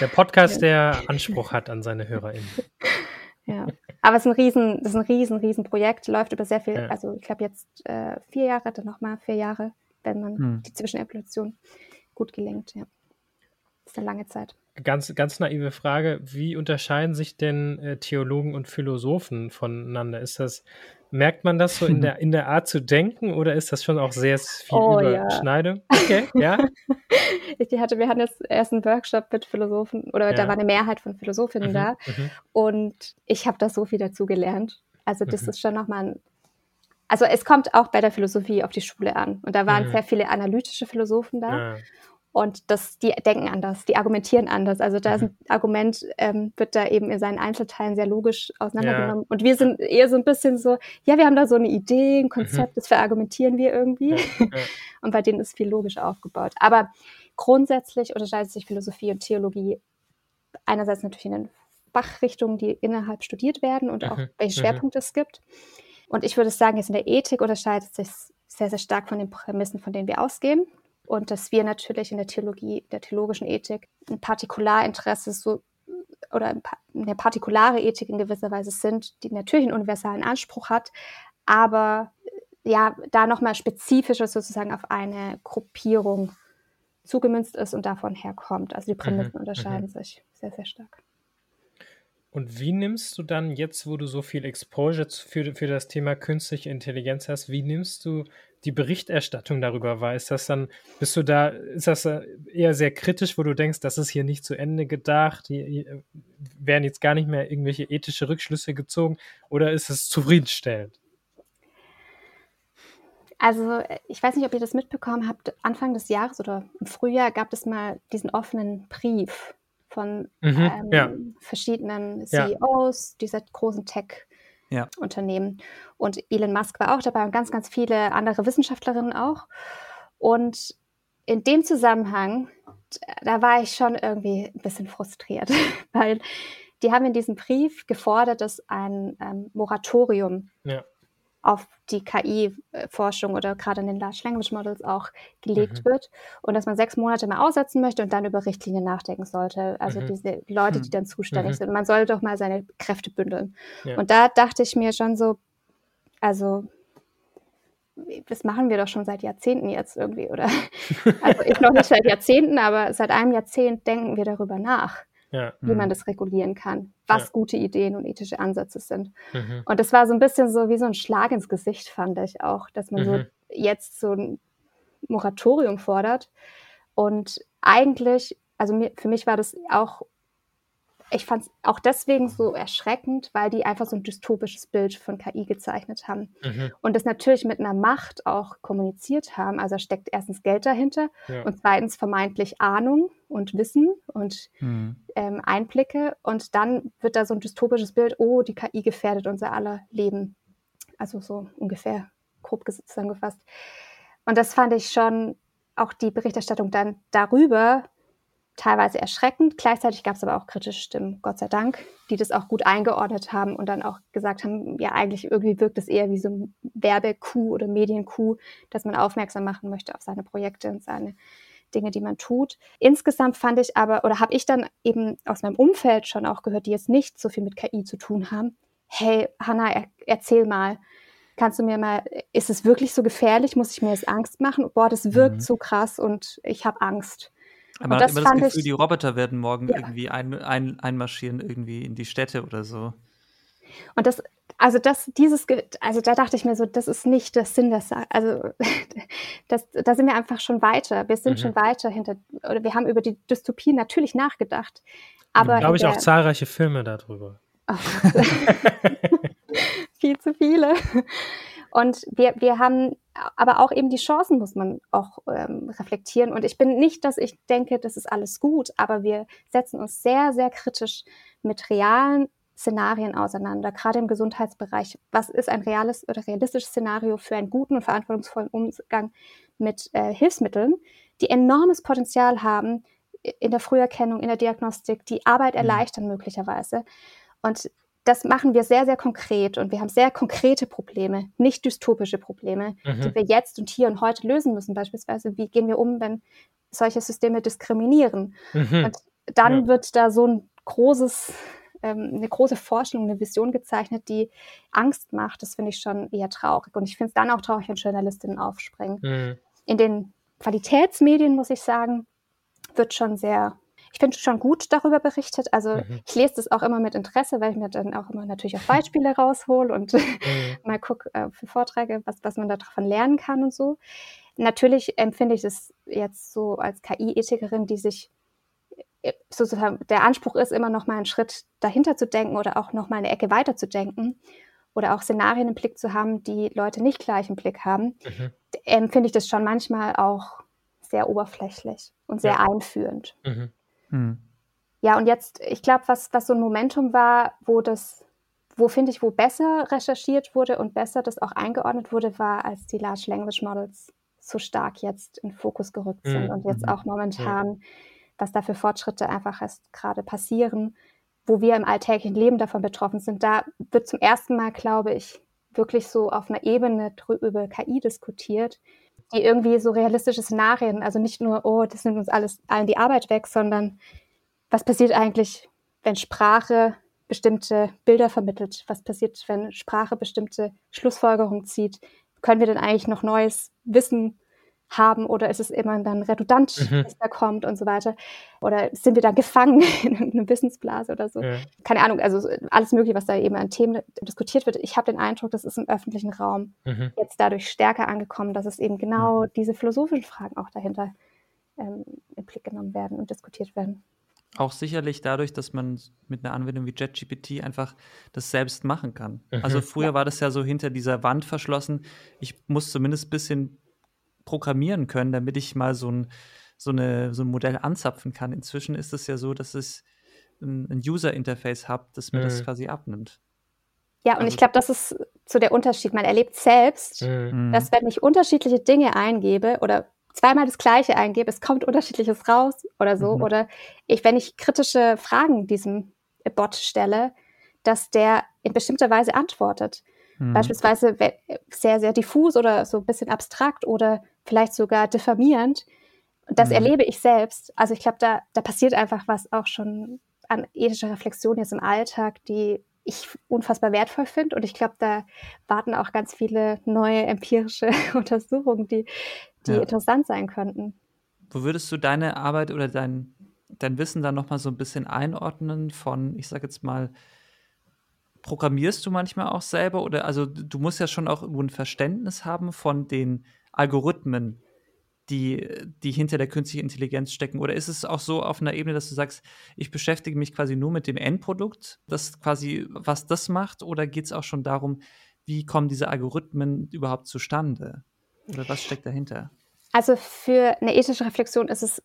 der Podcast, der Anspruch hat an seine HörerInnen. Ja, aber es ist ein riesen, das ist ein riesen, riesen Projekt, läuft über sehr viel, ja. also ich glaube jetzt äh, vier Jahre, dann nochmal vier Jahre, wenn man hm. die Zwischenevolution gut gelingt, ja. Das ist eine lange Zeit. Ganz, ganz naive Frage, wie unterscheiden sich denn äh, Theologen und Philosophen voneinander? Ist das Merkt man das so in der, in der Art zu denken oder ist das schon auch sehr viel oh, Überschneidung? Ja. Okay, ja. ich hatte, wir hatten jetzt erst einen Workshop mit Philosophen oder ja. da war eine Mehrheit von Philosophinnen mhm, da mhm. und ich habe da so viel dazu gelernt. Also das mhm. ist schon nochmal ein also es kommt auch bei der Philosophie auf die Schule an. Und da waren mhm. sehr viele analytische Philosophen da. Und das, die denken anders, die argumentieren anders. Also da ist ein mhm. Argument, ähm, wird da eben in seinen Einzelteilen sehr logisch auseinandergenommen. Ja. Und wir sind eher so ein bisschen so, ja, wir haben da so eine Idee, ein Konzept, mhm. das verargumentieren wir irgendwie. Ja. Und bei denen ist viel logisch aufgebaut. Aber grundsätzlich unterscheidet sich Philosophie und Theologie einerseits natürlich in den Fachrichtungen, die innerhalb studiert werden und auch mhm. welche mhm. Schwerpunkte es gibt. Und ich würde sagen, jetzt in der Ethik unterscheidet sich sehr, sehr stark von den Prämissen, von denen wir ausgehen und dass wir natürlich in der Theologie, der theologischen Ethik ein Partikularinteresse so oder eine partikulare Ethik in gewisser Weise sind, die natürlich einen universalen Anspruch hat, aber ja, da nochmal spezifischer sozusagen auf eine Gruppierung zugemünzt ist und davon herkommt. Also die Prämissen mhm, unterscheiden mhm. sich sehr, sehr stark. Und wie nimmst du dann jetzt, wo du so viel Exposure für, für das Thema künstliche Intelligenz hast, wie nimmst du die Berichterstattung darüber wahr? Ist das dann, bist du da, ist das äh, eher sehr kritisch, wo du denkst, das ist hier nicht zu Ende gedacht, hier, hier werden jetzt gar nicht mehr irgendwelche ethische Rückschlüsse gezogen oder ist es zufriedenstellend? Also, ich weiß nicht, ob ihr das mitbekommen habt. Anfang des Jahres oder im Frühjahr gab es mal diesen offenen Brief von mhm, ähm, ja. verschiedenen CEOs ja. dieser großen Tech-Unternehmen. Ja. Und Elon Musk war auch dabei und ganz, ganz viele andere Wissenschaftlerinnen auch. Und in dem Zusammenhang, da war ich schon irgendwie ein bisschen frustriert, weil die haben in diesem Brief gefordert, dass ein ähm, Moratorium ja auf die KI-Forschung oder gerade in den Large Language Models auch gelegt mhm. wird und dass man sechs Monate mal aussetzen möchte und dann über Richtlinien nachdenken sollte. Also mhm. diese Leute, die mhm. dann zuständig mhm. sind. Man sollte doch mal seine Kräfte bündeln. Ja. Und da dachte ich mir schon so, also das machen wir doch schon seit Jahrzehnten jetzt irgendwie, oder? Also ich noch nicht seit Jahrzehnten, aber seit einem Jahrzehnt denken wir darüber nach ja. wie man mhm. das regulieren kann, was ja. gute Ideen und ethische Ansätze sind. Mhm. Und das war so ein bisschen so wie so ein Schlag ins Gesicht, fand ich auch, dass man mhm. so jetzt so ein Moratorium fordert. Und eigentlich, also mir, für mich war das auch ich fand es auch deswegen so erschreckend, weil die einfach so ein dystopisches Bild von KI gezeichnet haben. Mhm. Und das natürlich mit einer Macht auch kommuniziert haben. Also steckt erstens Geld dahinter ja. und zweitens vermeintlich Ahnung und Wissen und mhm. ähm, Einblicke. Und dann wird da so ein dystopisches Bild, oh, die KI gefährdet unser aller Leben. Also so ungefähr grob zusammengefasst. Und das fand ich schon auch die Berichterstattung dann darüber teilweise erschreckend. Gleichzeitig gab es aber auch kritische Stimmen, Gott sei Dank, die das auch gut eingeordnet haben und dann auch gesagt haben, ja, eigentlich irgendwie wirkt es eher wie so ein Werbecoup oder Mediencoup, dass man aufmerksam machen möchte auf seine Projekte und seine Dinge, die man tut. Insgesamt fand ich aber, oder habe ich dann eben aus meinem Umfeld schon auch gehört, die jetzt nicht so viel mit KI zu tun haben. Hey, Hanna, er, erzähl mal. Kannst du mir mal, ist es wirklich so gefährlich? Muss ich mir jetzt Angst machen? Boah, das wirkt mhm. so krass und ich habe Angst. Aber man hat immer das Gefühl, ich, die Roboter werden morgen ja. irgendwie ein, ein, einmarschieren irgendwie in die Städte oder so. Und das, also das, dieses, also da dachte ich mir so, das ist nicht der Sinn der Sache. Also das, da sind wir einfach schon weiter. Wir sind mhm. schon weiter hinter, oder wir haben über die Dystopie natürlich nachgedacht. Aber glaube ich auch zahlreiche Filme darüber. Oh, viel zu viele. Und wir, wir haben aber auch eben die Chancen muss man auch ähm, reflektieren. Und ich bin nicht, dass ich denke, das ist alles gut, aber wir setzen uns sehr, sehr kritisch mit realen Szenarien auseinander, gerade im Gesundheitsbereich. Was ist ein reales oder realistisches Szenario für einen guten und verantwortungsvollen Umgang mit äh, Hilfsmitteln, die enormes Potenzial haben in der Früherkennung, in der Diagnostik, die Arbeit mhm. erleichtern möglicherweise. Und das machen wir sehr, sehr konkret und wir haben sehr konkrete Probleme, nicht dystopische Probleme, mhm. die wir jetzt und hier und heute lösen müssen. Beispielsweise, wie gehen wir um, wenn solche Systeme diskriminieren? Mhm. Und dann ja. wird da so ein großes ähm, eine große Vorstellung, eine Vision gezeichnet, die Angst macht. Das finde ich schon eher traurig. Und ich finde es dann auch traurig, wenn Journalistinnen aufspringen. Mhm. In den Qualitätsmedien, muss ich sagen, wird schon sehr, ich finde schon gut darüber berichtet. Also mhm. ich lese das auch immer mit Interesse, weil ich mir dann auch immer natürlich auch Beispiele raushole und mhm. mal gucke äh, für Vorträge, was, was man davon lernen kann und so. Natürlich empfinde ich es jetzt so als KI-Ethikerin, die sich äh, sozusagen der Anspruch ist, immer noch mal einen Schritt dahinter zu denken oder auch noch mal eine Ecke weiter zu denken oder auch Szenarien im Blick zu haben, die Leute nicht gleich im Blick haben, mhm. empfinde ich das schon manchmal auch sehr oberflächlich und sehr ja. einführend. Mhm. Mhm. Ja, und jetzt, ich glaube, was, was so ein Momentum war, wo das, wo finde ich, wo besser recherchiert wurde und besser das auch eingeordnet wurde, war, als die Large Language Models so stark jetzt in Fokus gerückt sind mhm. und jetzt mhm. auch momentan was da für Fortschritte einfach erst gerade passieren, wo wir im alltäglichen Leben davon betroffen sind. Da wird zum ersten Mal, glaube ich, wirklich so auf einer Ebene über KI diskutiert, die irgendwie so realistische Szenarien, also nicht nur, oh, das nimmt uns alles allen die Arbeit weg, sondern was passiert eigentlich, wenn Sprache bestimmte Bilder vermittelt? Was passiert, wenn Sprache bestimmte Schlussfolgerungen zieht? Können wir denn eigentlich noch neues Wissen haben oder ist es immer dann redundant, mhm. was da kommt und so weiter? Oder sind wir da gefangen in einer Wissensblase oder so? Ja. Keine Ahnung, also alles Mögliche, was da eben an Themen diskutiert wird. Ich habe den Eindruck, das ist im öffentlichen Raum mhm. jetzt dadurch stärker angekommen, dass es eben genau mhm. diese philosophischen Fragen auch dahinter ähm, in Blick genommen werden und diskutiert werden. Auch sicherlich dadurch, dass man mit einer Anwendung wie JetGPT einfach das selbst machen kann. Also mhm. früher ja. war das ja so hinter dieser Wand verschlossen. Ich muss zumindest ein bisschen programmieren können, damit ich mal so ein, so, eine, so ein Modell anzapfen kann. Inzwischen ist es ja so, dass es ein, ein User-Interface habe, das mir mhm. das quasi abnimmt. Ja, und also, ich glaube, das ist so der Unterschied. Man erlebt selbst, mhm. dass wenn ich unterschiedliche Dinge eingebe oder zweimal das Gleiche eingebe, es kommt unterschiedliches raus oder so. Mhm. Oder ich, wenn ich kritische Fragen diesem Bot stelle, dass der in bestimmter Weise antwortet. Mhm. Beispielsweise sehr, sehr diffus oder so ein bisschen abstrakt oder vielleicht sogar diffamierend. Das mhm. erlebe ich selbst. Also ich glaube, da, da passiert einfach was auch schon an ethischer Reflexion jetzt im Alltag, die ich unfassbar wertvoll finde. Und ich glaube, da warten auch ganz viele neue empirische Untersuchungen, die, die ja. interessant sein könnten. Wo würdest du deine Arbeit oder dein, dein Wissen dann nochmal so ein bisschen einordnen von, ich sage jetzt mal, programmierst du manchmal auch selber oder also du musst ja schon auch ein Verständnis haben von den Algorithmen, die, die hinter der künstlichen Intelligenz stecken? Oder ist es auch so auf einer Ebene, dass du sagst, ich beschäftige mich quasi nur mit dem Endprodukt, das quasi, was das macht? Oder geht es auch schon darum, wie kommen diese Algorithmen überhaupt zustande? Oder was steckt dahinter? Also für eine ethische Reflexion ist es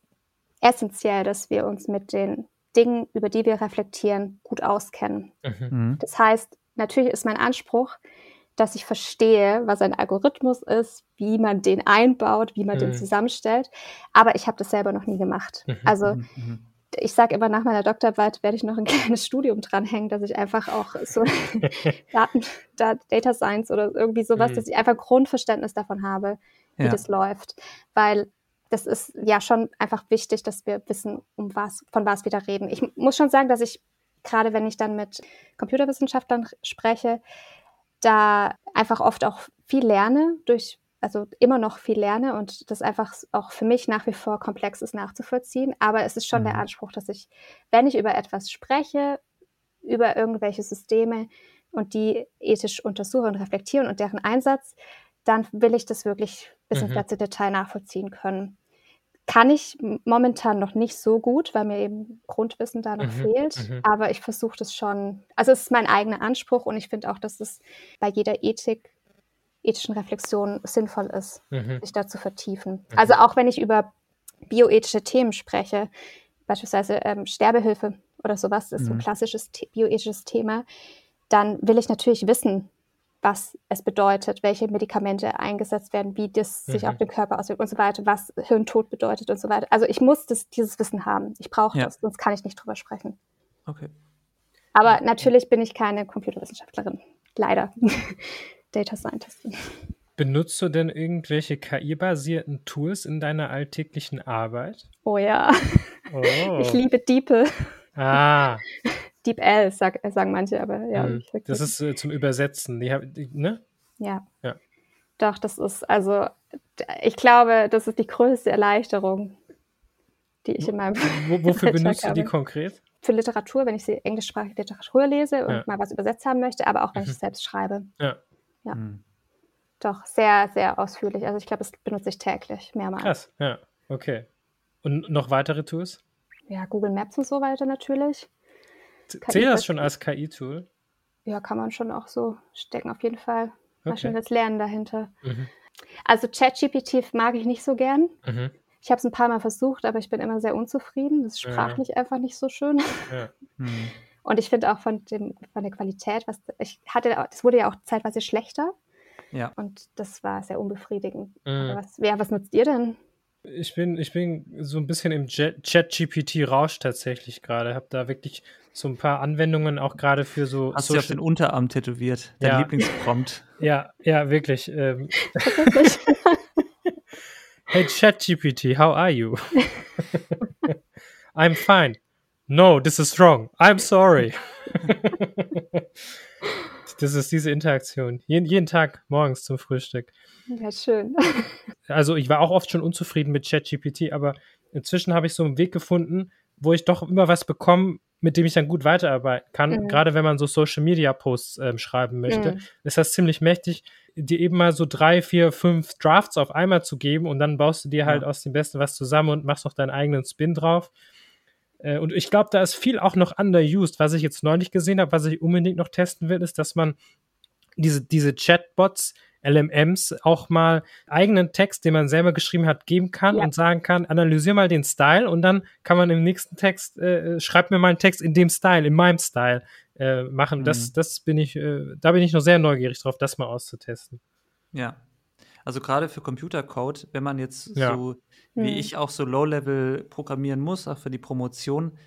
essentiell, dass wir uns mit den Dingen, über die wir reflektieren, gut auskennen. Mhm. mhm. Das heißt, natürlich ist mein Anspruch, dass ich verstehe, was ein Algorithmus ist, wie man den einbaut, wie man mhm. den zusammenstellt. Aber ich habe das selber noch nie gemacht. Mhm. Also mhm. mhm. ich sage immer, nach meiner Doktorarbeit werde ich noch ein kleines Studium dranhängen, dass ich einfach auch so Daten, Data Science oder irgendwie sowas, dass ich einfach Grundverständnis davon habe, wie ja. das läuft. Weil das ist ja schon einfach wichtig, dass wir wissen, um was, von was wir da reden. Ich muss schon sagen, dass ich gerade wenn ich dann mit Computerwissenschaftlern spreche, da einfach oft auch viel lerne durch also immer noch viel lerne und das einfach auch für mich nach wie vor komplex ist nachzuvollziehen. Aber es ist schon mhm. der Anspruch, dass ich, wenn ich über etwas spreche, über irgendwelche Systeme und die ethisch untersuche und reflektiere und deren Einsatz, dann will ich das wirklich bis mhm. ins letzte Detail nachvollziehen können. Kann ich momentan noch nicht so gut, weil mir eben Grundwissen da noch mhm. fehlt. Mhm. Aber ich versuche das schon. Also es ist mein eigener Anspruch und ich finde auch, dass es bei jeder Ethik, ethischen Reflexion sinnvoll ist, mhm. sich da zu vertiefen. Mhm. Also auch wenn ich über bioethische Themen spreche, beispielsweise ähm, Sterbehilfe oder sowas, ist so ein mhm. klassisches bioethisches Thema, dann will ich natürlich wissen, was es bedeutet, welche Medikamente eingesetzt werden, wie das sich mhm. auf den Körper auswirkt und so weiter, was Hirntod bedeutet und so weiter. Also ich muss das, dieses Wissen haben. Ich brauche ja. das, sonst kann ich nicht drüber sprechen. Okay. Aber natürlich bin ich keine Computerwissenschaftlerin. Leider. Data Scientistin. Benutzt du denn irgendwelche KI-basierten Tools in deiner alltäglichen Arbeit? Oh ja. Oh. Ich liebe DeepL. Ah. DeepL sag, sagen manche, aber ja. Mhm. Das ist äh, zum Übersetzen, die, die, ne? Ja. ja. Doch, das ist, also, ich glaube, das ist die größte Erleichterung, die ich in meinem. Wo, wofür benutzt du die konkret? Für Literatur, wenn ich sie englischsprachige Literatur lese und ja. mal was übersetzt haben möchte, aber auch wenn mhm. ich selbst schreibe. Ja. Ja. Mhm. Doch, sehr, sehr ausführlich. Also ich glaube, das benutze ich täglich, mehrmals. Krass, ja, okay. Und noch weitere Tools? Ja, Google Maps und so weiter natürlich. Zählt das schon als KI-Tool? Ja, kann man schon auch so stecken, auf jeden Fall. Okay. Maschinelles Lernen dahinter. Mhm. Also ChatGPT mag ich nicht so gern. Mhm. Ich habe es ein paar Mal versucht, aber ich bin immer sehr unzufrieden. Das ist sprachlich ja. einfach nicht so schön. Ja. Mhm. Und ich finde auch von, dem, von der Qualität, was ich hatte, das wurde ja auch zeitweise schlechter. Ja. Und das war sehr unbefriedigend. Mhm. Was, ja, was nutzt ihr denn? Ich bin, ich bin so ein bisschen im Chat-GPT-Rausch tatsächlich gerade. Habe da wirklich so ein paar Anwendungen auch gerade für so. Hast Social du auf den Unterarm tätowiert? Dein ja. Lieblingsprompt. Ja, ja, wirklich. Ähm. hey ChatGPT, how are you? I'm fine. No, this is wrong. I'm sorry. Das ist diese Interaktion. Jeden, jeden Tag morgens zum Frühstück. Ja, schön. Also ich war auch oft schon unzufrieden mit ChatGPT, aber inzwischen habe ich so einen Weg gefunden, wo ich doch immer was bekomme, mit dem ich dann gut weiterarbeiten kann. Mhm. Gerade wenn man so Social Media Posts ähm, schreiben möchte, mhm. ist das ziemlich mächtig, dir eben mal so drei, vier, fünf Drafts auf einmal zu geben und dann baust du dir halt ja. aus dem Besten was zusammen und machst noch deinen eigenen Spin drauf. Äh, und ich glaube, da ist viel auch noch underused. Was ich jetzt neulich gesehen habe, was ich unbedingt noch testen will, ist, dass man diese, diese Chatbots, LMMs, auch mal eigenen Text, den man selber geschrieben hat, geben kann ja. und sagen kann, analysier mal den Style und dann kann man im nächsten Text, äh, schreib mir mal einen Text in dem Style, in meinem Style äh, machen. Mhm. Das, das bin ich, äh, da bin ich noch sehr neugierig drauf, das mal auszutesten. Ja, also gerade für Computercode, wenn man jetzt ja. so wie hm. ich auch so Low-Level programmieren muss, auch für die Promotion,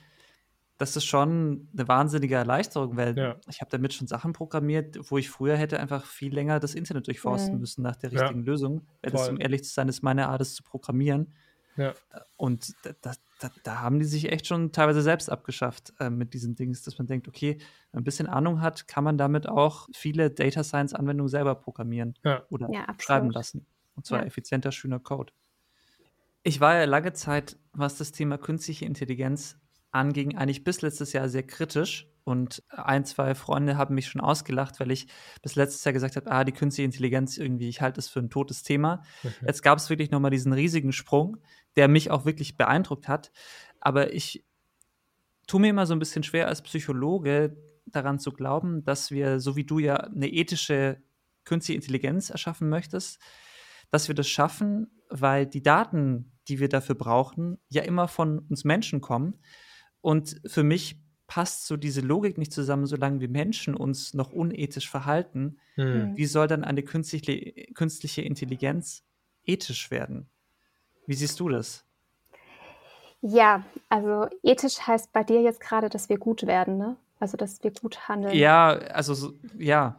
das ist schon eine wahnsinnige Erleichterung, weil ja. ich habe damit schon Sachen programmiert, wo ich früher hätte einfach viel länger das Internet durchforsten mhm. müssen nach der richtigen ja. Lösung. Weil das, um ehrlich zu sein, ist meine Art, es zu programmieren. Ja. Und da, da, da, haben die sich echt schon teilweise selbst abgeschafft äh, mit diesen Dings, dass man denkt, okay, wenn man ein bisschen Ahnung hat, kann man damit auch viele Data Science-Anwendungen selber programmieren ja. oder schreiben lassen. Und zwar effizienter, schöner Code. Ich war ja lange Zeit, was das Thema künstliche Intelligenz anging, eigentlich bis letztes Jahr sehr kritisch. Und ein, zwei Freunde haben mich schon ausgelacht, weil ich bis letztes Jahr gesagt habe, ah, die künstliche Intelligenz irgendwie, ich halte es für ein totes Thema. Mhm. Jetzt gab es wirklich nochmal diesen riesigen Sprung, der mich auch wirklich beeindruckt hat. Aber ich tue mir immer so ein bisschen schwer als Psychologe daran zu glauben, dass wir, so wie du ja eine ethische künstliche Intelligenz erschaffen möchtest, dass wir das schaffen, weil die Daten, die wir dafür brauchen, ja immer von uns Menschen kommen. Und für mich passt so diese Logik nicht zusammen, solange wir Menschen uns noch unethisch verhalten. Hm. Wie soll dann eine künstliche, künstliche Intelligenz ethisch werden? Wie siehst du das? Ja, also ethisch heißt bei dir jetzt gerade, dass wir gut werden, ne? Also dass wir gut handeln. Ja, also so, ja.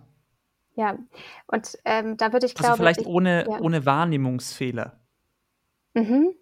Ja, und ähm, da würde ich glaube. Also vielleicht ich, ohne, ja. ohne Wahrnehmungsfehler. Mhm.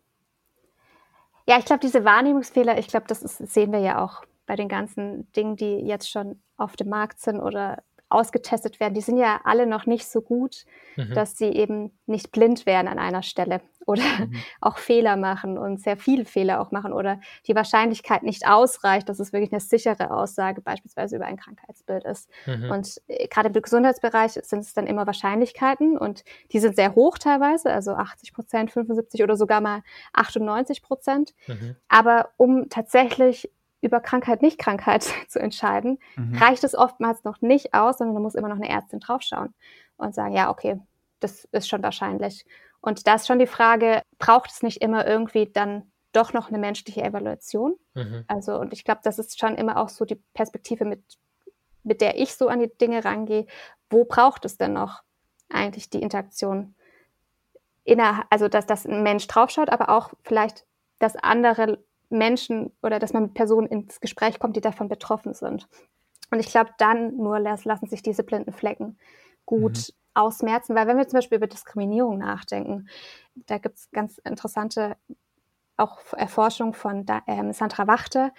Ja, ich glaube, diese Wahrnehmungsfehler, ich glaube, das ist, sehen wir ja auch bei den ganzen Dingen, die jetzt schon auf dem Markt sind oder ausgetestet werden, die sind ja alle noch nicht so gut, mhm. dass sie eben nicht blind werden an einer Stelle oder mhm. auch Fehler machen und sehr viele Fehler auch machen oder die Wahrscheinlichkeit nicht ausreicht, dass es wirklich eine sichere Aussage beispielsweise über ein Krankheitsbild ist. Mhm. Und äh, gerade im Gesundheitsbereich sind es dann immer Wahrscheinlichkeiten und die sind sehr hoch teilweise, also 80 Prozent, 75 oder sogar mal 98 Prozent. Mhm. Aber um tatsächlich über Krankheit, Nicht-Krankheit zu entscheiden, mhm. reicht es oftmals noch nicht aus, sondern da muss immer noch eine Ärztin draufschauen und sagen, ja, okay, das ist schon wahrscheinlich. Und da ist schon die Frage, braucht es nicht immer irgendwie dann doch noch eine menschliche Evaluation? Mhm. Also, und ich glaube, das ist schon immer auch so die Perspektive, mit, mit der ich so an die Dinge rangehe. Wo braucht es denn noch eigentlich die Interaktion? Inner, also, dass, dass ein Mensch draufschaut, aber auch vielleicht, dass andere Menschen oder dass man mit Personen ins Gespräch kommt, die davon betroffen sind. Und ich glaube, dann nur lassen sich diese blinden Flecken gut mhm. Ausmerzen, weil wenn wir zum Beispiel über Diskriminierung nachdenken, da gibt es ganz interessante auch Erforschung von ähm, Sandra Wachte,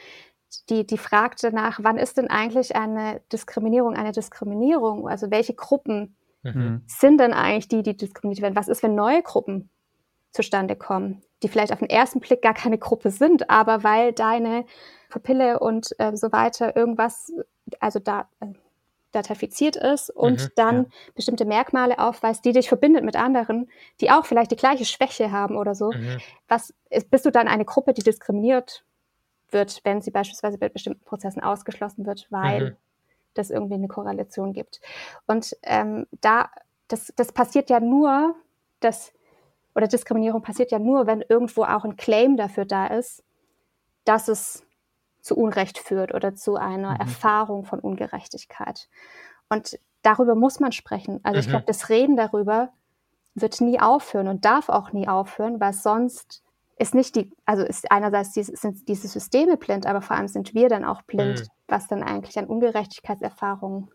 die, die fragte nach, wann ist denn eigentlich eine Diskriminierung eine Diskriminierung? Also welche Gruppen mhm. sind denn eigentlich die, die diskriminiert werden? Was ist, wenn neue Gruppen zustande kommen? die vielleicht auf den ersten Blick gar keine Gruppe sind, aber weil deine Pupille und äh, so weiter irgendwas, also da äh, datafiziert ist und mhm, dann ja. bestimmte Merkmale aufweist, die dich verbindet mit anderen, die auch vielleicht die gleiche Schwäche haben oder so. Mhm. Was ist, bist du dann eine Gruppe, die diskriminiert wird, wenn sie beispielsweise bei bestimmten Prozessen ausgeschlossen wird, weil mhm. das irgendwie eine Korrelation gibt. Und ähm, da, das, das passiert ja nur, dass oder Diskriminierung passiert ja nur, wenn irgendwo auch ein Claim dafür da ist, dass es zu Unrecht führt oder zu einer mhm. Erfahrung von Ungerechtigkeit. Und darüber muss man sprechen. Also mhm. ich glaube, das Reden darüber wird nie aufhören und darf auch nie aufhören, weil sonst ist nicht die, also ist einerseits die, sind diese Systeme blind, aber vor allem sind wir dann auch blind, mhm. was dann eigentlich an Ungerechtigkeitserfahrungen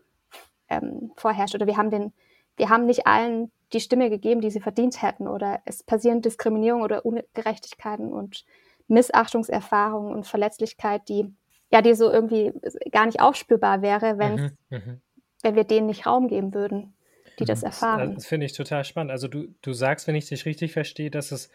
ähm, vorherrscht. Oder wir haben den, wir haben nicht allen die Stimme gegeben, die sie verdient hätten. Oder es passieren Diskriminierungen oder Ungerechtigkeiten und Missachtungserfahrungen und Verletzlichkeit, die ja, die so irgendwie gar nicht aufspürbar wäre, wenn, mhm, mhm, wenn wir denen nicht Raum geben würden, die das erfahren. Das, das finde ich total spannend. Also du, du sagst, wenn ich dich richtig verstehe, dass es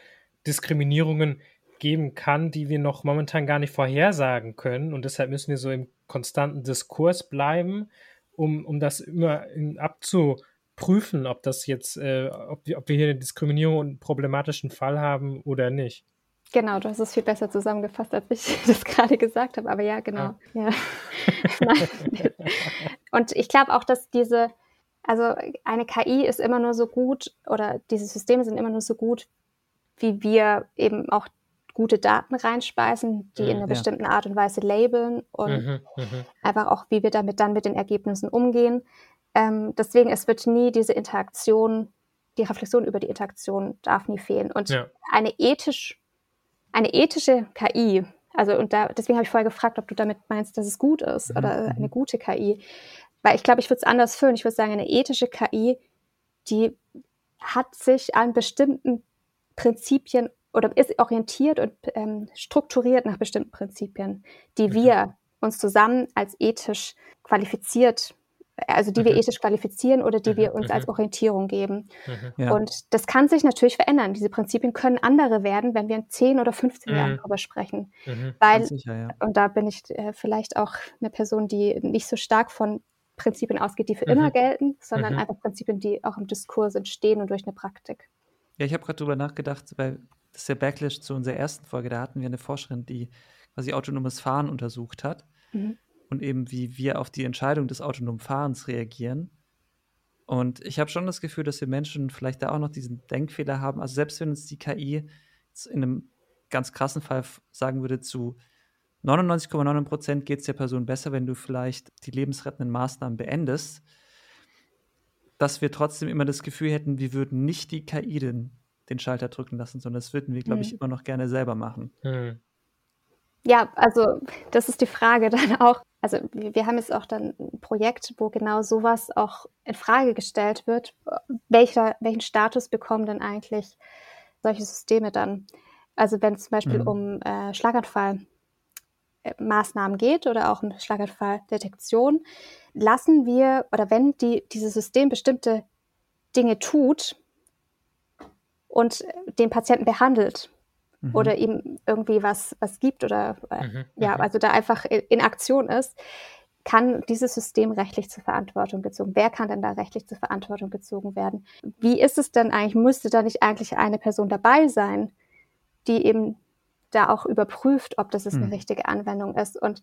Diskriminierungen geben kann, die wir noch momentan gar nicht vorhersagen können. Und deshalb müssen wir so im konstanten Diskurs bleiben, um, um das immer abzu, prüfen, ob das jetzt, äh, ob, ob wir hier eine Diskriminierung und einen problematischen Fall haben oder nicht. Genau, du hast es viel besser zusammengefasst, als ich das gerade gesagt habe. Aber ja, genau. Ah. Ja. und ich glaube auch, dass diese, also eine KI ist immer nur so gut oder diese Systeme sind immer nur so gut, wie wir eben auch gute Daten reinspeisen, die mhm, in einer ja. bestimmten Art und Weise labeln und mhm, mhm, einfach auch, wie wir damit dann mit den Ergebnissen umgehen. Ähm, deswegen, es wird nie diese Interaktion, die Reflexion über die Interaktion darf nie fehlen. Und ja. eine ethisch, eine ethische KI, also und da, deswegen habe ich vorher gefragt, ob du damit meinst, dass es gut ist mhm. oder eine mhm. gute KI. Weil ich glaube, ich würde es anders führen. Ich würde sagen, eine ethische KI, die hat sich an bestimmten Prinzipien oder ist orientiert und ähm, strukturiert nach bestimmten Prinzipien, die mhm. wir uns zusammen als ethisch qualifiziert also die wir mhm. ethisch qualifizieren oder die wir mhm. uns als mhm. Orientierung geben. Ja. Und das kann sich natürlich verändern. Diese Prinzipien können andere werden, wenn wir in 10 oder 15 Jahren darüber sprechen. Weil, sicher, ja. und da bin ich äh, vielleicht auch eine Person, die nicht so stark von Prinzipien ausgeht, die für immer gelten, sondern einfach Prinzipien, die auch im Diskurs entstehen und durch eine Praktik. Ja, ich habe gerade darüber nachgedacht, weil das ist der Backlash zu unserer ersten Folge, da hatten wir eine Forscherin, die quasi autonomes Fahren untersucht hat. Und eben wie wir auf die Entscheidung des autonomen Fahrens reagieren. Und ich habe schon das Gefühl, dass wir Menschen vielleicht da auch noch diesen Denkfehler haben. Also selbst wenn uns die KI in einem ganz krassen Fall sagen würde, zu 99,9 Prozent geht es der Person besser, wenn du vielleicht die lebensrettenden Maßnahmen beendest, dass wir trotzdem immer das Gefühl hätten, wir würden nicht die KI den, den Schalter drücken lassen, sondern das würden wir, glaube ich, mhm. immer noch gerne selber machen. Mhm. Ja, also das ist die Frage dann auch. Also wir haben jetzt auch dann ein Projekt, wo genau sowas auch in Frage gestellt wird. Welcher, welchen Status bekommen denn eigentlich solche Systeme dann? Also wenn es zum Beispiel mhm. um äh, Schlaganfallmaßnahmen äh, geht oder auch um Schlaganfalldetektion, lassen wir oder wenn die, dieses System bestimmte Dinge tut und den Patienten behandelt, mhm. oder ihm irgendwie was, was gibt oder äh, mhm. ja, mhm. also da einfach in Aktion ist, kann dieses System rechtlich zur Verantwortung gezogen? Wer kann denn da rechtlich zur Verantwortung gezogen werden? Wie ist es denn eigentlich? Müsste da nicht eigentlich eine Person dabei sein, die eben da auch überprüft, ob das eine mhm. richtige Anwendung ist? Und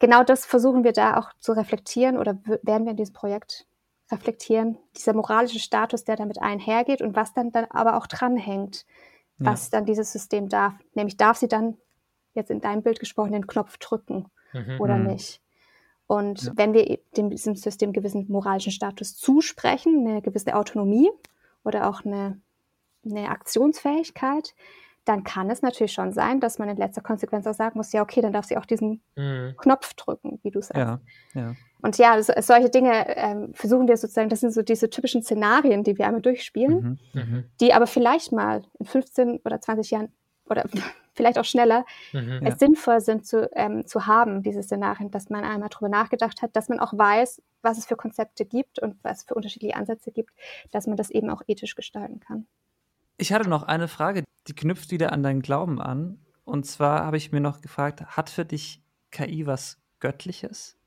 genau das versuchen wir da auch zu reflektieren oder werden wir in diesem Projekt reflektieren, dieser moralische Status, der damit einhergeht und was dann, dann aber auch dranhängt was ja. dann dieses System darf. Nämlich darf sie dann, jetzt in deinem Bild gesprochen, den Knopf drücken mhm. oder mhm. nicht. Und ja. wenn wir dem, diesem System gewissen moralischen Status zusprechen, eine gewisse Autonomie oder auch eine, eine Aktionsfähigkeit, dann kann es natürlich schon sein, dass man in letzter Konsequenz auch sagen muss, ja, okay, dann darf sie auch diesen mhm. Knopf drücken, wie du sagst. Ja, ja. Und ja, so, solche Dinge ähm, versuchen wir sozusagen, das sind so diese typischen Szenarien, die wir einmal durchspielen, mhm, mhm. die aber vielleicht mal in 15 oder 20 Jahren oder vielleicht auch schneller mhm, es ja. sinnvoll sind zu, ähm, zu haben, diese Szenarien, dass man einmal drüber nachgedacht hat, dass man auch weiß, was es für Konzepte gibt und was es für unterschiedliche Ansätze gibt, dass man das eben auch ethisch gestalten kann. Ich hatte noch eine Frage, die knüpft wieder an deinen Glauben an. Und zwar habe ich mir noch gefragt, hat für dich KI was Göttliches?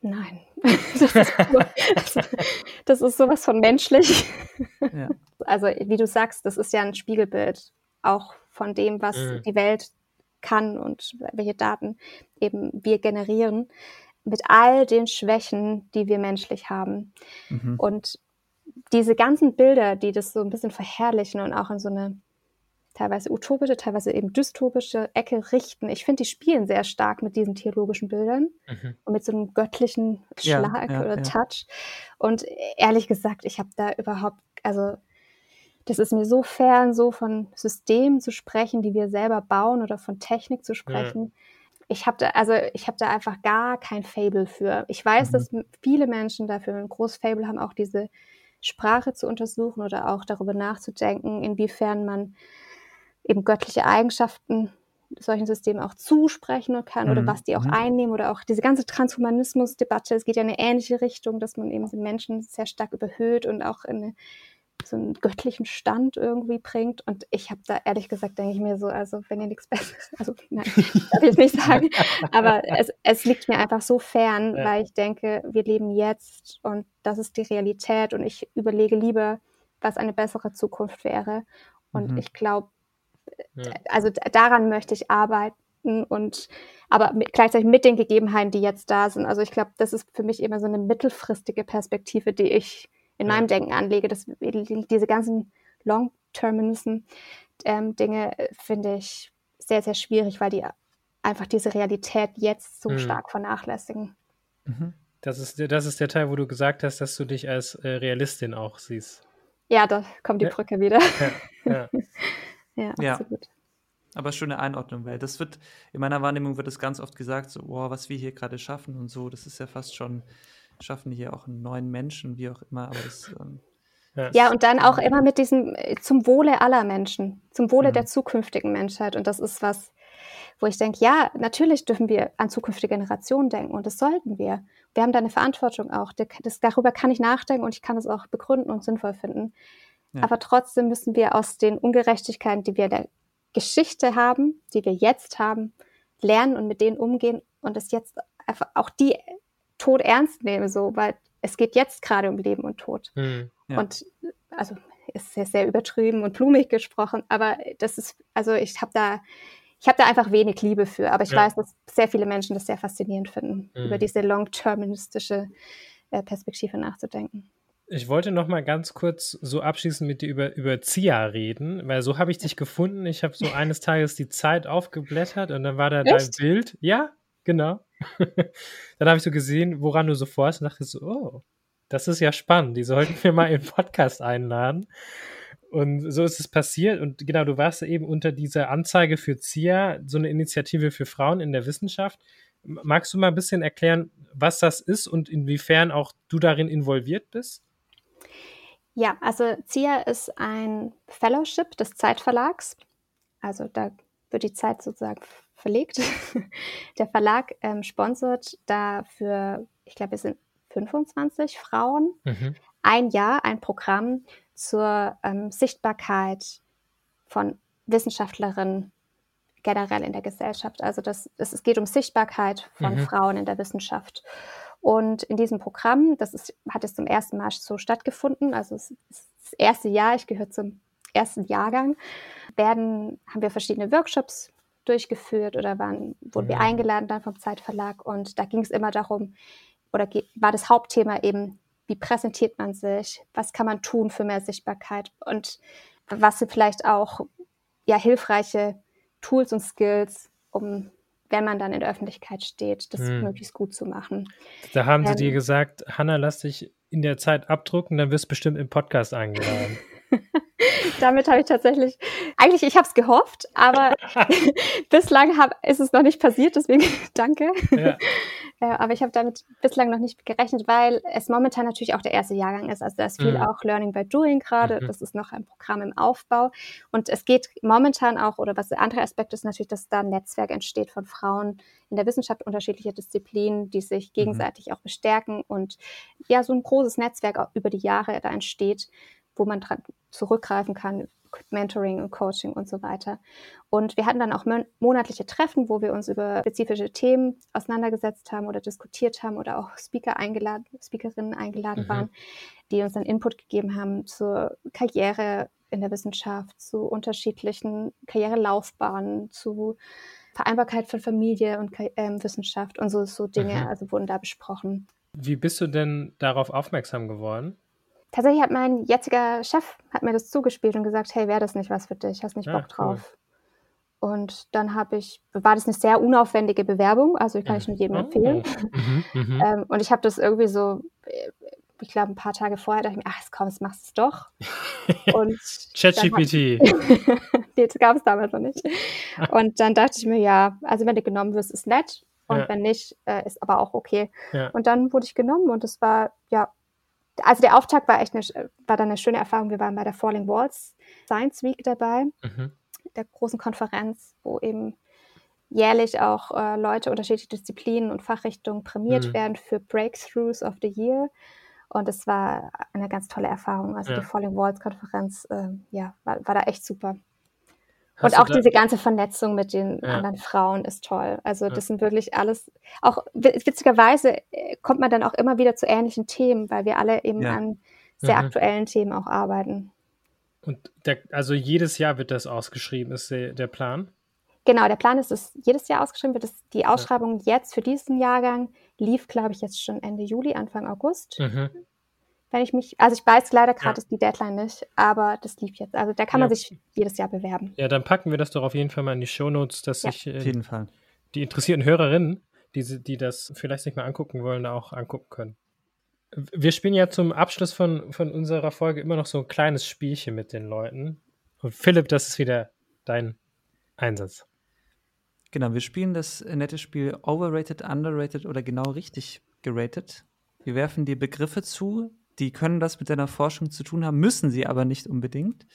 Nein, das ist, das ist sowas von menschlich. Ja. Also wie du sagst, das ist ja ein Spiegelbild auch von dem, was mhm. die Welt kann und welche Daten eben wir generieren, mit all den Schwächen, die wir menschlich haben. Mhm. Und diese ganzen Bilder, die das so ein bisschen verherrlichen und auch in so eine teilweise utopische, teilweise eben dystopische Ecke richten. Ich finde, die spielen sehr stark mit diesen theologischen Bildern mhm. und mit so einem göttlichen Schlag ja, ja, oder ja. Touch. Und ehrlich gesagt, ich habe da überhaupt, also das ist mir so fern, so von Systemen zu sprechen, die wir selber bauen oder von Technik zu sprechen. Ich habe da, also ich habe da einfach gar kein Fable für. Ich weiß, mhm. dass viele Menschen dafür ein großes Fable haben, auch diese Sprache zu untersuchen oder auch darüber nachzudenken, inwiefern man eben göttliche Eigenschaften solchen Systemen auch zusprechen kann mhm. oder was die auch mhm. einnehmen oder auch diese ganze Transhumanismus-Debatte, es geht ja in eine ähnliche Richtung, dass man eben den Menschen sehr stark überhöht und auch in eine, so einen göttlichen Stand irgendwie bringt. Und ich habe da ehrlich gesagt, denke ich mir so, also wenn ihr nichts Besseres, also nein, darf ich nicht sagen, aber es, es liegt mir einfach so fern, ja. weil ich denke, wir leben jetzt und das ist die Realität und ich überlege lieber, was eine bessere Zukunft wäre. Und mhm. ich glaube, ja. Also daran möchte ich arbeiten und aber mit, gleichzeitig mit den Gegebenheiten, die jetzt da sind. Also ich glaube, das ist für mich immer so eine mittelfristige Perspektive, die ich in ja. meinem Denken anlege. Dass diese ganzen Long-Terministen ähm, Dinge äh, finde ich sehr, sehr schwierig, weil die einfach diese Realität jetzt so mhm. stark vernachlässigen. Mhm. Das ist, das ist der Teil, wo du gesagt hast, dass du dich als äh, Realistin auch siehst. Ja, da kommt die ja. Brücke wieder. Ja, Ja, ja. absolut. Aber schöne Einordnung, weil das wird, in meiner Wahrnehmung wird es ganz oft gesagt, so, wow, was wir hier gerade schaffen und so, das ist ja fast schon, schaffen hier auch einen neuen Menschen, wie auch immer, aber das. Ähm, ja. ja, und dann auch immer mit diesem, äh, zum Wohle aller Menschen, zum Wohle mhm. der zukünftigen Menschheit. Und das ist was, wo ich denke, ja, natürlich dürfen wir an zukünftige Generationen denken und das sollten wir. Wir haben da eine Verantwortung auch. Das, darüber kann ich nachdenken und ich kann es auch begründen und sinnvoll finden. Ja. Aber trotzdem müssen wir aus den Ungerechtigkeiten, die wir in der Geschichte haben, die wir jetzt haben, lernen und mit denen umgehen und es jetzt einfach auch die Tod ernst nehmen, so, weil es geht jetzt gerade um Leben und Tod. Mhm, ja. Und also ist sehr, sehr übertrieben und blumig gesprochen, aber das ist, also ich habe da, ich habe da einfach wenig Liebe für, aber ich ja. weiß, dass sehr viele Menschen das sehr faszinierend finden, mhm. über diese long-terministische äh, Perspektive nachzudenken. Ich wollte noch mal ganz kurz so abschließend mit dir über, über Zia reden, weil so habe ich dich gefunden. Ich habe so eines Tages die Zeit aufgeblättert und dann war da Echt? dein Bild. Ja, genau. dann habe ich so gesehen, woran du so forst und dachte so, oh, das ist ja spannend. Die sollten wir mal in den Podcast einladen. Und so ist es passiert. Und genau, du warst eben unter dieser Anzeige für ZIA, so eine Initiative für Frauen in der Wissenschaft. Magst du mal ein bisschen erklären, was das ist und inwiefern auch du darin involviert bist? Ja, also ZIA ist ein Fellowship des Zeitverlags. Also da wird die Zeit sozusagen verlegt. Der Verlag ähm, sponsert dafür, ich glaube, es sind 25 Frauen, mhm. ein Jahr ein Programm zur ähm, Sichtbarkeit von Wissenschaftlerinnen generell in der Gesellschaft. Also das, das, es geht um Sichtbarkeit von mhm. Frauen in der Wissenschaft. Und in diesem Programm, das ist, hat es zum ersten Mal so stattgefunden, also es ist das erste Jahr, ich gehöre zum ersten Jahrgang, werden, haben wir verschiedene Workshops durchgeführt oder waren, wurden mhm. wir eingeladen dann vom Zeitverlag und da ging es immer darum, oder war das Hauptthema eben, wie präsentiert man sich, was kann man tun für mehr Sichtbarkeit und was sind vielleicht auch ja, hilfreiche Tools und Skills, um, wenn man dann in der Öffentlichkeit steht, das hm. möglichst gut zu machen. Da haben sie ähm, dir gesagt, Hanna, lass dich in der Zeit abdrucken, dann wirst du bestimmt im Podcast eingeladen. Damit habe ich tatsächlich, eigentlich, ich habe es gehofft, aber bislang hab, ist es noch nicht passiert, deswegen danke. Ja. Äh, aber ich habe damit bislang noch nicht gerechnet, weil es momentan natürlich auch der erste Jahrgang ist. Also da ist viel mhm. auch Learning by Doing gerade. Mhm. Das ist noch ein Programm im Aufbau. Und es geht momentan auch, oder was der andere Aspekt ist natürlich, dass da ein Netzwerk entsteht von Frauen in der Wissenschaft unterschiedlicher Disziplinen, die sich mhm. gegenseitig mhm. auch bestärken und ja, so ein großes Netzwerk auch über die Jahre da entsteht, wo man dran zurückgreifen kann, Mentoring und Coaching und so weiter. Und wir hatten dann auch monatliche Treffen, wo wir uns über spezifische Themen auseinandergesetzt haben oder diskutiert haben oder auch Speaker eingeladen, Speakerinnen eingeladen mhm. waren, die uns dann Input gegeben haben zur Karriere in der Wissenschaft, zu unterschiedlichen Karrierelaufbahnen, zu Vereinbarkeit von Familie und ähm, Wissenschaft und so, so Dinge, mhm. also wurden da besprochen. Wie bist du denn darauf aufmerksam geworden? Tatsächlich hat mein jetziger Chef hat mir das zugespielt und gesagt, hey, wäre das nicht was für dich? Hast nicht ah, Bock drauf? Cool. Und dann habe ich, war das eine sehr unaufwendige Bewerbung, also kann ich mit jedem oh. empfehlen. Mhm, mhm. ähm, und ich habe das irgendwie so, äh, ich glaube, ein paar Tage vorher dachte ich mir, ach komm, jetzt machst du es doch. ChatGPT. das gab es damals noch nicht. Und dann dachte ich mir, ja, also wenn du genommen wirst, ist nett. Und ja. wenn nicht, äh, ist aber auch okay. Ja. Und dann wurde ich genommen und es war ja also der Auftakt war echt eine, war dann eine schöne Erfahrung. Wir waren bei der Falling Walls Science Week dabei, mhm. der großen Konferenz, wo eben jährlich auch äh, Leute unterschiedlicher Disziplinen und Fachrichtungen prämiert mhm. werden für Breakthroughs of the Year. Und es war eine ganz tolle Erfahrung. Also ja. die Falling Walls Konferenz, äh, ja, war, war da echt super. Hast und auch diese ganze Vernetzung mit den ja. anderen Frauen ist toll. Also das ja. sind wirklich alles, auch witzigerweise äh, kommt man dann auch immer wieder zu ähnlichen Themen, weil wir alle eben ja. an sehr mhm. aktuellen Themen auch arbeiten. Und der, also jedes Jahr wird das ausgeschrieben, ist der, der Plan? Genau, der Plan ist, dass jedes Jahr ausgeschrieben wird. Dass die Ausschreibung jetzt für diesen Jahrgang lief, glaube ich, jetzt schon Ende Juli, Anfang August. Mhm wenn ich mich, also ich weiß leider gerade ja. ist die Deadline nicht, aber das lief jetzt. Also da kann man sich jedes Jahr bewerben. Ja, dann packen wir das doch auf jeden Fall mal in die Shownotes, dass ja. sich äh, auf jeden Fall. die interessierten Hörerinnen, die, die das vielleicht nicht mal angucken wollen, da auch angucken können. Wir spielen ja zum Abschluss von, von unserer Folge immer noch so ein kleines Spielchen mit den Leuten. Und Philipp, das ist wieder dein Einsatz. Genau, wir spielen das nette Spiel Overrated, Underrated oder genau richtig geratet. Wir werfen dir Begriffe zu, die können das mit deiner Forschung zu tun haben, müssen sie aber nicht unbedingt.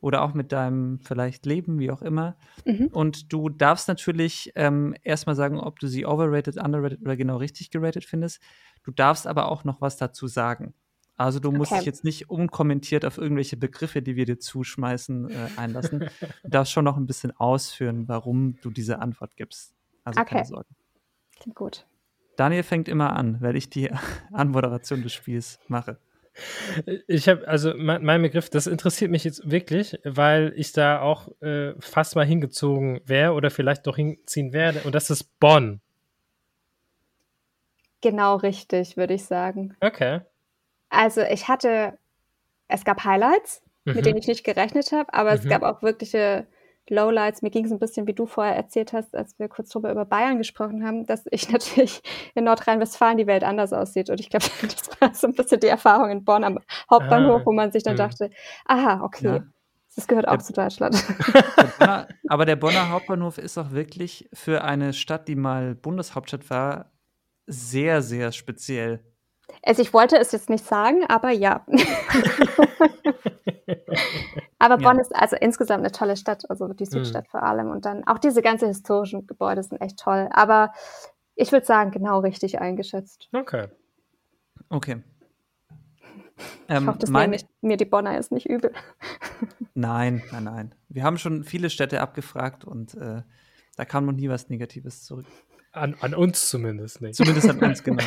Oder auch mit deinem vielleicht Leben, wie auch immer. Mhm. Und du darfst natürlich ähm, erstmal sagen, ob du sie overrated, underrated oder genau richtig geratet findest. Du darfst aber auch noch was dazu sagen. Also du musst okay. dich jetzt nicht unkommentiert auf irgendwelche Begriffe, die wir dir zuschmeißen, äh, einlassen. du darfst schon noch ein bisschen ausführen, warum du diese Antwort gibst. Also okay. keine Sorge. Klingt gut. Daniel fängt immer an, weil ich die Anmoderation des Spiels mache. Ich habe, also mein, mein, Begriff, das interessiert mich jetzt wirklich, weil ich da auch äh, fast mal hingezogen wäre oder vielleicht doch hinziehen werde. Und das ist Bonn. Genau richtig, würde ich sagen. Okay. Also ich hatte, es gab Highlights, mhm. mit denen ich nicht gerechnet habe, aber mhm. es gab auch wirkliche Lowlights. Mir ging es ein bisschen, wie du vorher erzählt hast, als wir kurz drüber über Bayern gesprochen haben, dass ich natürlich in Nordrhein-Westfalen die Welt anders aussieht. Und ich glaube, das war so ein bisschen die Erfahrung in Bonn am Hauptbahnhof, ah, wo man sich dann dachte, aha, okay. Ja. Das gehört auch der, zu Deutschland. Der Bonner, aber der Bonner Hauptbahnhof ist auch wirklich für eine Stadt, die mal Bundeshauptstadt war, sehr, sehr speziell. Also ich wollte es jetzt nicht sagen, aber ja. aber Bonn ja. ist also insgesamt eine tolle Stadt, also die Südstadt mhm. vor allem. Und dann auch diese ganzen historischen Gebäude sind echt toll. Aber ich würde sagen, genau richtig eingeschätzt. Okay. Okay. Ich ähm, hoffe, das mein, ich, mir die Bonner ist nicht übel. Nein, nein, nein. Wir haben schon viele Städte abgefragt und äh, da kam noch nie was Negatives zurück. An, an uns zumindest nicht. Zumindest an uns, genau.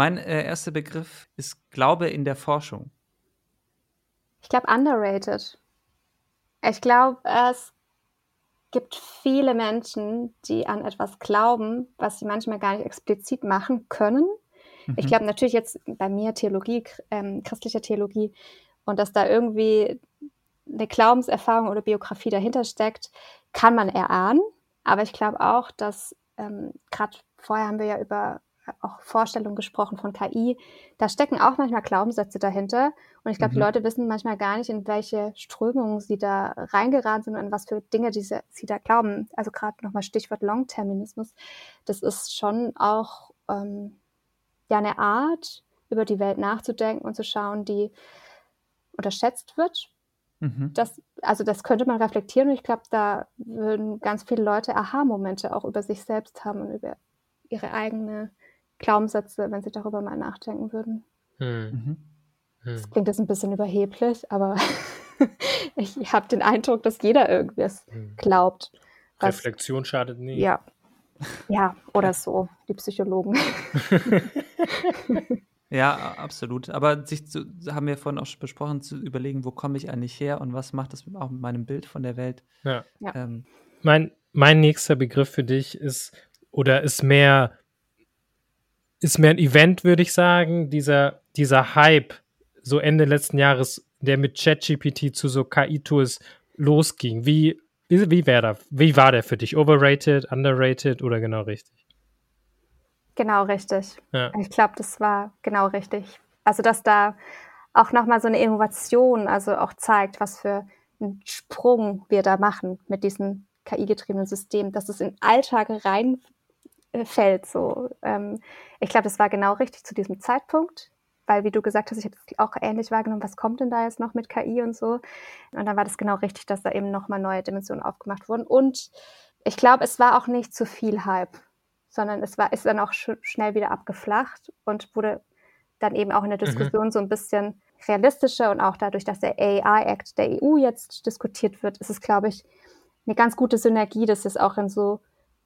Mein äh, erster Begriff ist Glaube in der Forschung. Ich glaube, underrated. Ich glaube, es gibt viele Menschen, die an etwas glauben, was sie manchmal gar nicht explizit machen können. Mhm. Ich glaube natürlich jetzt bei mir Theologie, ähm, christliche Theologie und dass da irgendwie eine Glaubenserfahrung oder Biografie dahinter steckt, kann man erahnen. Aber ich glaube auch, dass ähm, gerade vorher haben wir ja über auch Vorstellungen gesprochen von KI. Da stecken auch manchmal Glaubenssätze dahinter. Und ich glaube, mhm. die Leute wissen manchmal gar nicht, in welche Strömungen sie da reingeraten sind und an was für Dinge diese, sie da glauben. Also gerade nochmal Stichwort Longterminismus. Das ist schon auch ähm, ja eine Art, über die Welt nachzudenken und zu schauen, die unterschätzt wird. Mhm. Das, also das könnte man reflektieren und ich glaube, da würden ganz viele Leute Aha-Momente auch über sich selbst haben und über ihre eigene Glaubenssätze, wenn sie darüber mal nachdenken würden. Hm. Mhm. Das hm. klingt jetzt ein bisschen überheblich, aber ich habe den Eindruck, dass jeder irgendwas hm. glaubt. Was, Reflexion schadet nie. Ja. Ja, oder so, die Psychologen. ja, absolut. Aber sich zu, haben wir vorhin auch schon besprochen, zu überlegen, wo komme ich eigentlich her und was macht das auch mit meinem Bild von der Welt. Ja. ja. Ähm, mein, mein nächster Begriff für dich ist, oder ist mehr ist mehr ein Event, würde ich sagen. Dieser, dieser Hype, so Ende letzten Jahres, der mit ChatGPT zu so KI-Tools losging. Wie, wie, wie, da, wie war der für dich? Overrated, underrated oder genau richtig? Genau richtig. Ja. Ich glaube, das war genau richtig. Also, dass da auch nochmal so eine Innovation, also auch zeigt, was für einen Sprung wir da machen mit diesem KI-getriebenen System, dass es in Alltag rein fällt. So. Ähm, ich glaube, das war genau richtig zu diesem Zeitpunkt, weil wie du gesagt hast, ich habe es auch ähnlich wahrgenommen, was kommt denn da jetzt noch mit KI und so. Und dann war das genau richtig, dass da eben nochmal neue Dimensionen aufgemacht wurden. Und ich glaube, es war auch nicht zu viel Hype, sondern es war, ist dann auch sch schnell wieder abgeflacht und wurde dann eben auch in der mhm. Diskussion mhm. so ein bisschen realistischer und auch dadurch, dass der AI-Act der EU jetzt diskutiert wird, ist es, glaube ich, eine ganz gute Synergie, dass es auch in so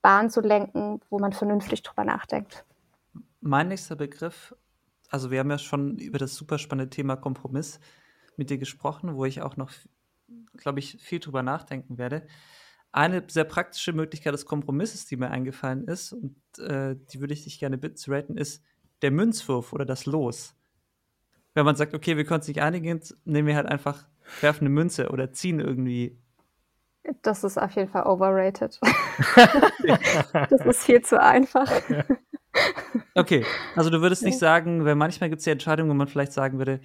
Bahn zu lenken, wo man vernünftig drüber nachdenkt. Mein nächster Begriff, also wir haben ja schon über das super spannende Thema Kompromiss mit dir gesprochen, wo ich auch noch, glaube ich, viel drüber nachdenken werde. Eine sehr praktische Möglichkeit des Kompromisses, die mir eingefallen ist, und äh, die würde ich dich gerne bitten zu raten, ist der Münzwurf oder das Los. Wenn man sagt, okay, wir können uns nicht einigen, nehmen wir halt einfach, werfen eine Münze oder ziehen irgendwie das ist auf jeden Fall overrated. das ist viel zu einfach. Okay, also du würdest nicht sagen, weil manchmal gibt es ja Entscheidungen, wo man vielleicht sagen würde,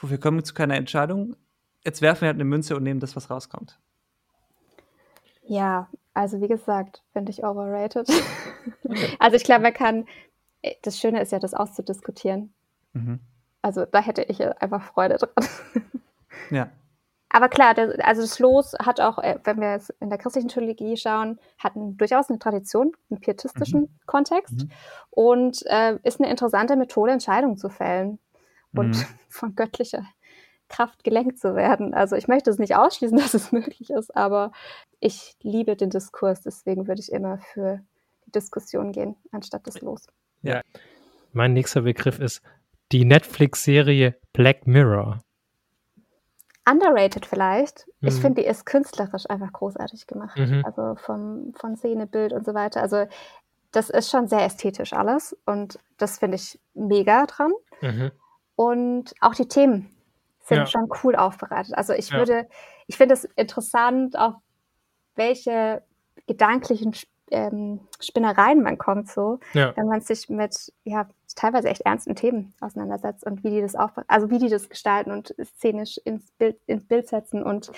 wir kommen zu keiner Entscheidung, jetzt werfen wir halt eine Münze und nehmen das, was rauskommt. Ja, also wie gesagt, finde ich overrated. Okay. Also ich glaube, man kann, das Schöne ist ja, das auszudiskutieren. Mhm. Also da hätte ich einfach Freude dran. Ja. Aber klar, das, also das Los hat auch, äh, wenn wir jetzt in der christlichen Theologie schauen, hat ein, durchaus eine Tradition, einen pietistischen mhm. Kontext mhm. und äh, ist eine interessante Methode, Entscheidungen zu fällen und mhm. von göttlicher Kraft gelenkt zu werden. Also ich möchte es nicht ausschließen, dass es möglich ist, aber ich liebe den Diskurs, deswegen würde ich immer für die Diskussion gehen, anstatt das Los. Ja. Mein nächster Begriff ist die Netflix-Serie Black Mirror underrated vielleicht. Mhm. Ich finde, die ist künstlerisch einfach großartig gemacht. Mhm. Also vom, von Szene, Bild und so weiter. Also das ist schon sehr ästhetisch alles und das finde ich mega dran. Mhm. Und auch die Themen sind ja. schon cool aufbereitet. Also ich ja. würde, ich finde es interessant, auf welche gedanklichen ähm, Spinnereien man kommt, so, ja. wenn man sich mit ja teilweise echt ernsten Themen auseinandersetzt und wie die das auch, also wie die das gestalten und szenisch ins Bild, ins Bild setzen und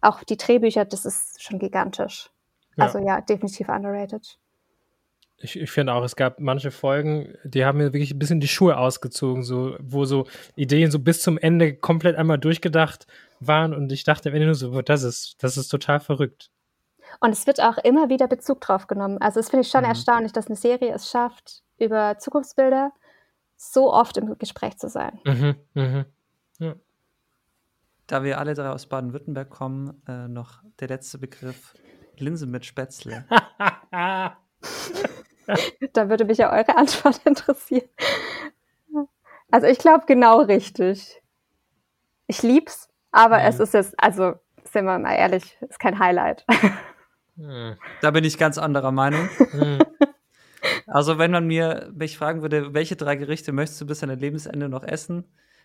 auch die Drehbücher, das ist schon gigantisch. Ja. Also ja, definitiv underrated. Ich, ich finde auch, es gab manche Folgen, die haben mir wirklich ein bisschen die Schuhe ausgezogen, so, wo so Ideen so bis zum Ende komplett einmal durchgedacht waren und ich dachte am Ende nur so, das ist, das ist total verrückt. Und es wird auch immer wieder Bezug drauf genommen. Also das finde ich schon mhm. erstaunlich, dass eine Serie es schafft, über Zukunftsbilder so oft im Gespräch zu sein. Mhm, mhm. Ja. Da wir alle drei aus Baden-Württemberg kommen, äh, noch der letzte Begriff Linse mit Spätzle. da würde mich ja eure Antwort interessieren. Also ich glaube genau richtig. Ich lieb's, aber mhm. es ist jetzt, also sind wir mal ehrlich, ist kein Highlight. Da bin ich ganz anderer Meinung. Mhm. Also wenn man mir mich fragen würde, welche drei Gerichte möchtest du bis an dein Lebensende noch essen,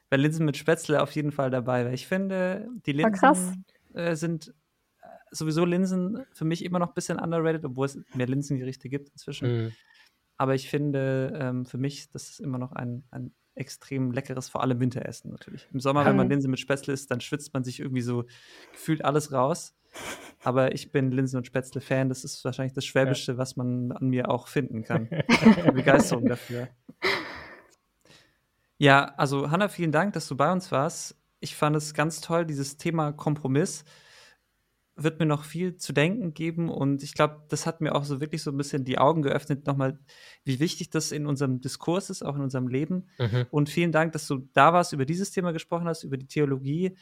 wäre Linsen mit Spätzle auf jeden Fall dabei, weil ich finde, die Linsen äh, sind äh, sowieso Linsen für mich immer noch ein bisschen underrated, obwohl es mehr Linsengerichte gibt inzwischen. Mhm. Aber ich finde ähm, für mich, das ist immer noch ein, ein extrem leckeres, vor allem Winteressen natürlich. Im Sommer, wenn man Linsen mit Spätzle isst, dann schwitzt man sich irgendwie so gefühlt alles raus. Aber ich bin Linsen- und Spätzle-Fan. Das ist wahrscheinlich das Schwäbische, ja. was man an mir auch finden kann. Begeisterung dafür. Ja, also Hanna, vielen Dank, dass du bei uns warst. Ich fand es ganz toll, dieses Thema Kompromiss wird mir noch viel zu denken geben und ich glaube, das hat mir auch so wirklich so ein bisschen die Augen geöffnet, nochmal, wie wichtig das in unserem Diskurs ist, auch in unserem Leben. Mhm. Und vielen Dank, dass du da warst, über dieses Thema gesprochen hast, über die Theologie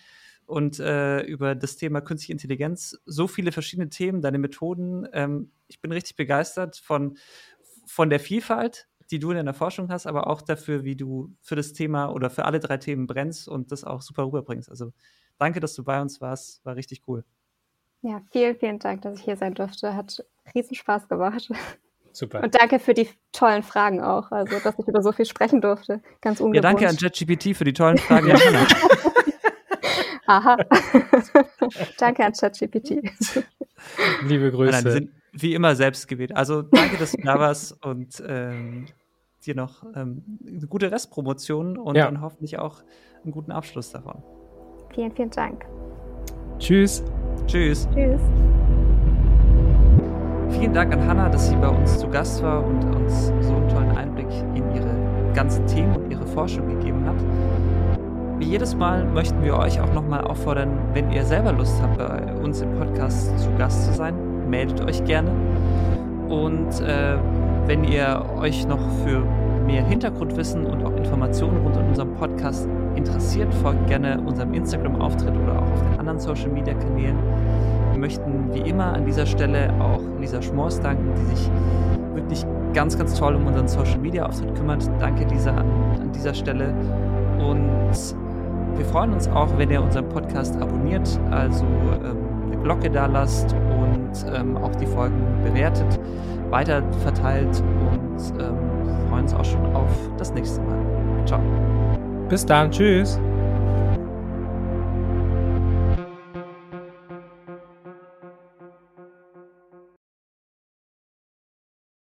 und äh, über das Thema künstliche Intelligenz. So viele verschiedene Themen, deine Methoden. Ähm, ich bin richtig begeistert von, von der Vielfalt, die du in deiner Forschung hast, aber auch dafür, wie du für das Thema oder für alle drei Themen brennst und das auch super rüberbringst. Also danke, dass du bei uns warst. War richtig cool. Ja, vielen, vielen Dank, dass ich hier sein durfte. Hat riesen Spaß gemacht. Super. Und danke für die tollen Fragen auch. Also, dass ich über so viel sprechen durfte. Ganz ungewohnt. Ja, danke an ChatGPT für die tollen Fragen. Aha. danke an ChatGPT. Liebe Grüße. Nein, sind wie immer selbst gewählt. Also danke, dass du da warst und ähm, dir noch ähm, eine gute Restpromotion und ja. dann hoffentlich auch einen guten Abschluss davon. Vielen, vielen Dank. Tschüss. Tschüss. Tschüss. Vielen Dank an Hannah, dass sie bei uns zu Gast war und uns so einen tollen Einblick in ihre ganzen Themen und ihre Forschung gegeben hat. Wie jedes Mal möchten wir euch auch nochmal auffordern, wenn ihr selber Lust habt, bei uns im Podcast zu Gast zu sein, meldet euch gerne. Und äh, wenn ihr euch noch für mehr Hintergrundwissen und auch Informationen rund um unseren Podcast interessiert, folgt gerne unserem Instagram-Auftritt oder auch auf den anderen Social-Media-Kanälen. Wir möchten wie immer an dieser Stelle auch Lisa Schmors danken, die sich wirklich ganz, ganz toll um unseren Social-Media-Auftritt kümmert. Danke, Lisa, an, an dieser Stelle. Und wir freuen uns auch, wenn ihr unseren Podcast abonniert, also ähm, eine Glocke da lasst und ähm, auch die Folgen bewertet, weiter verteilt und ähm, freuen uns auch schon auf das nächste Mal. Ciao. Bis dann, tschüss.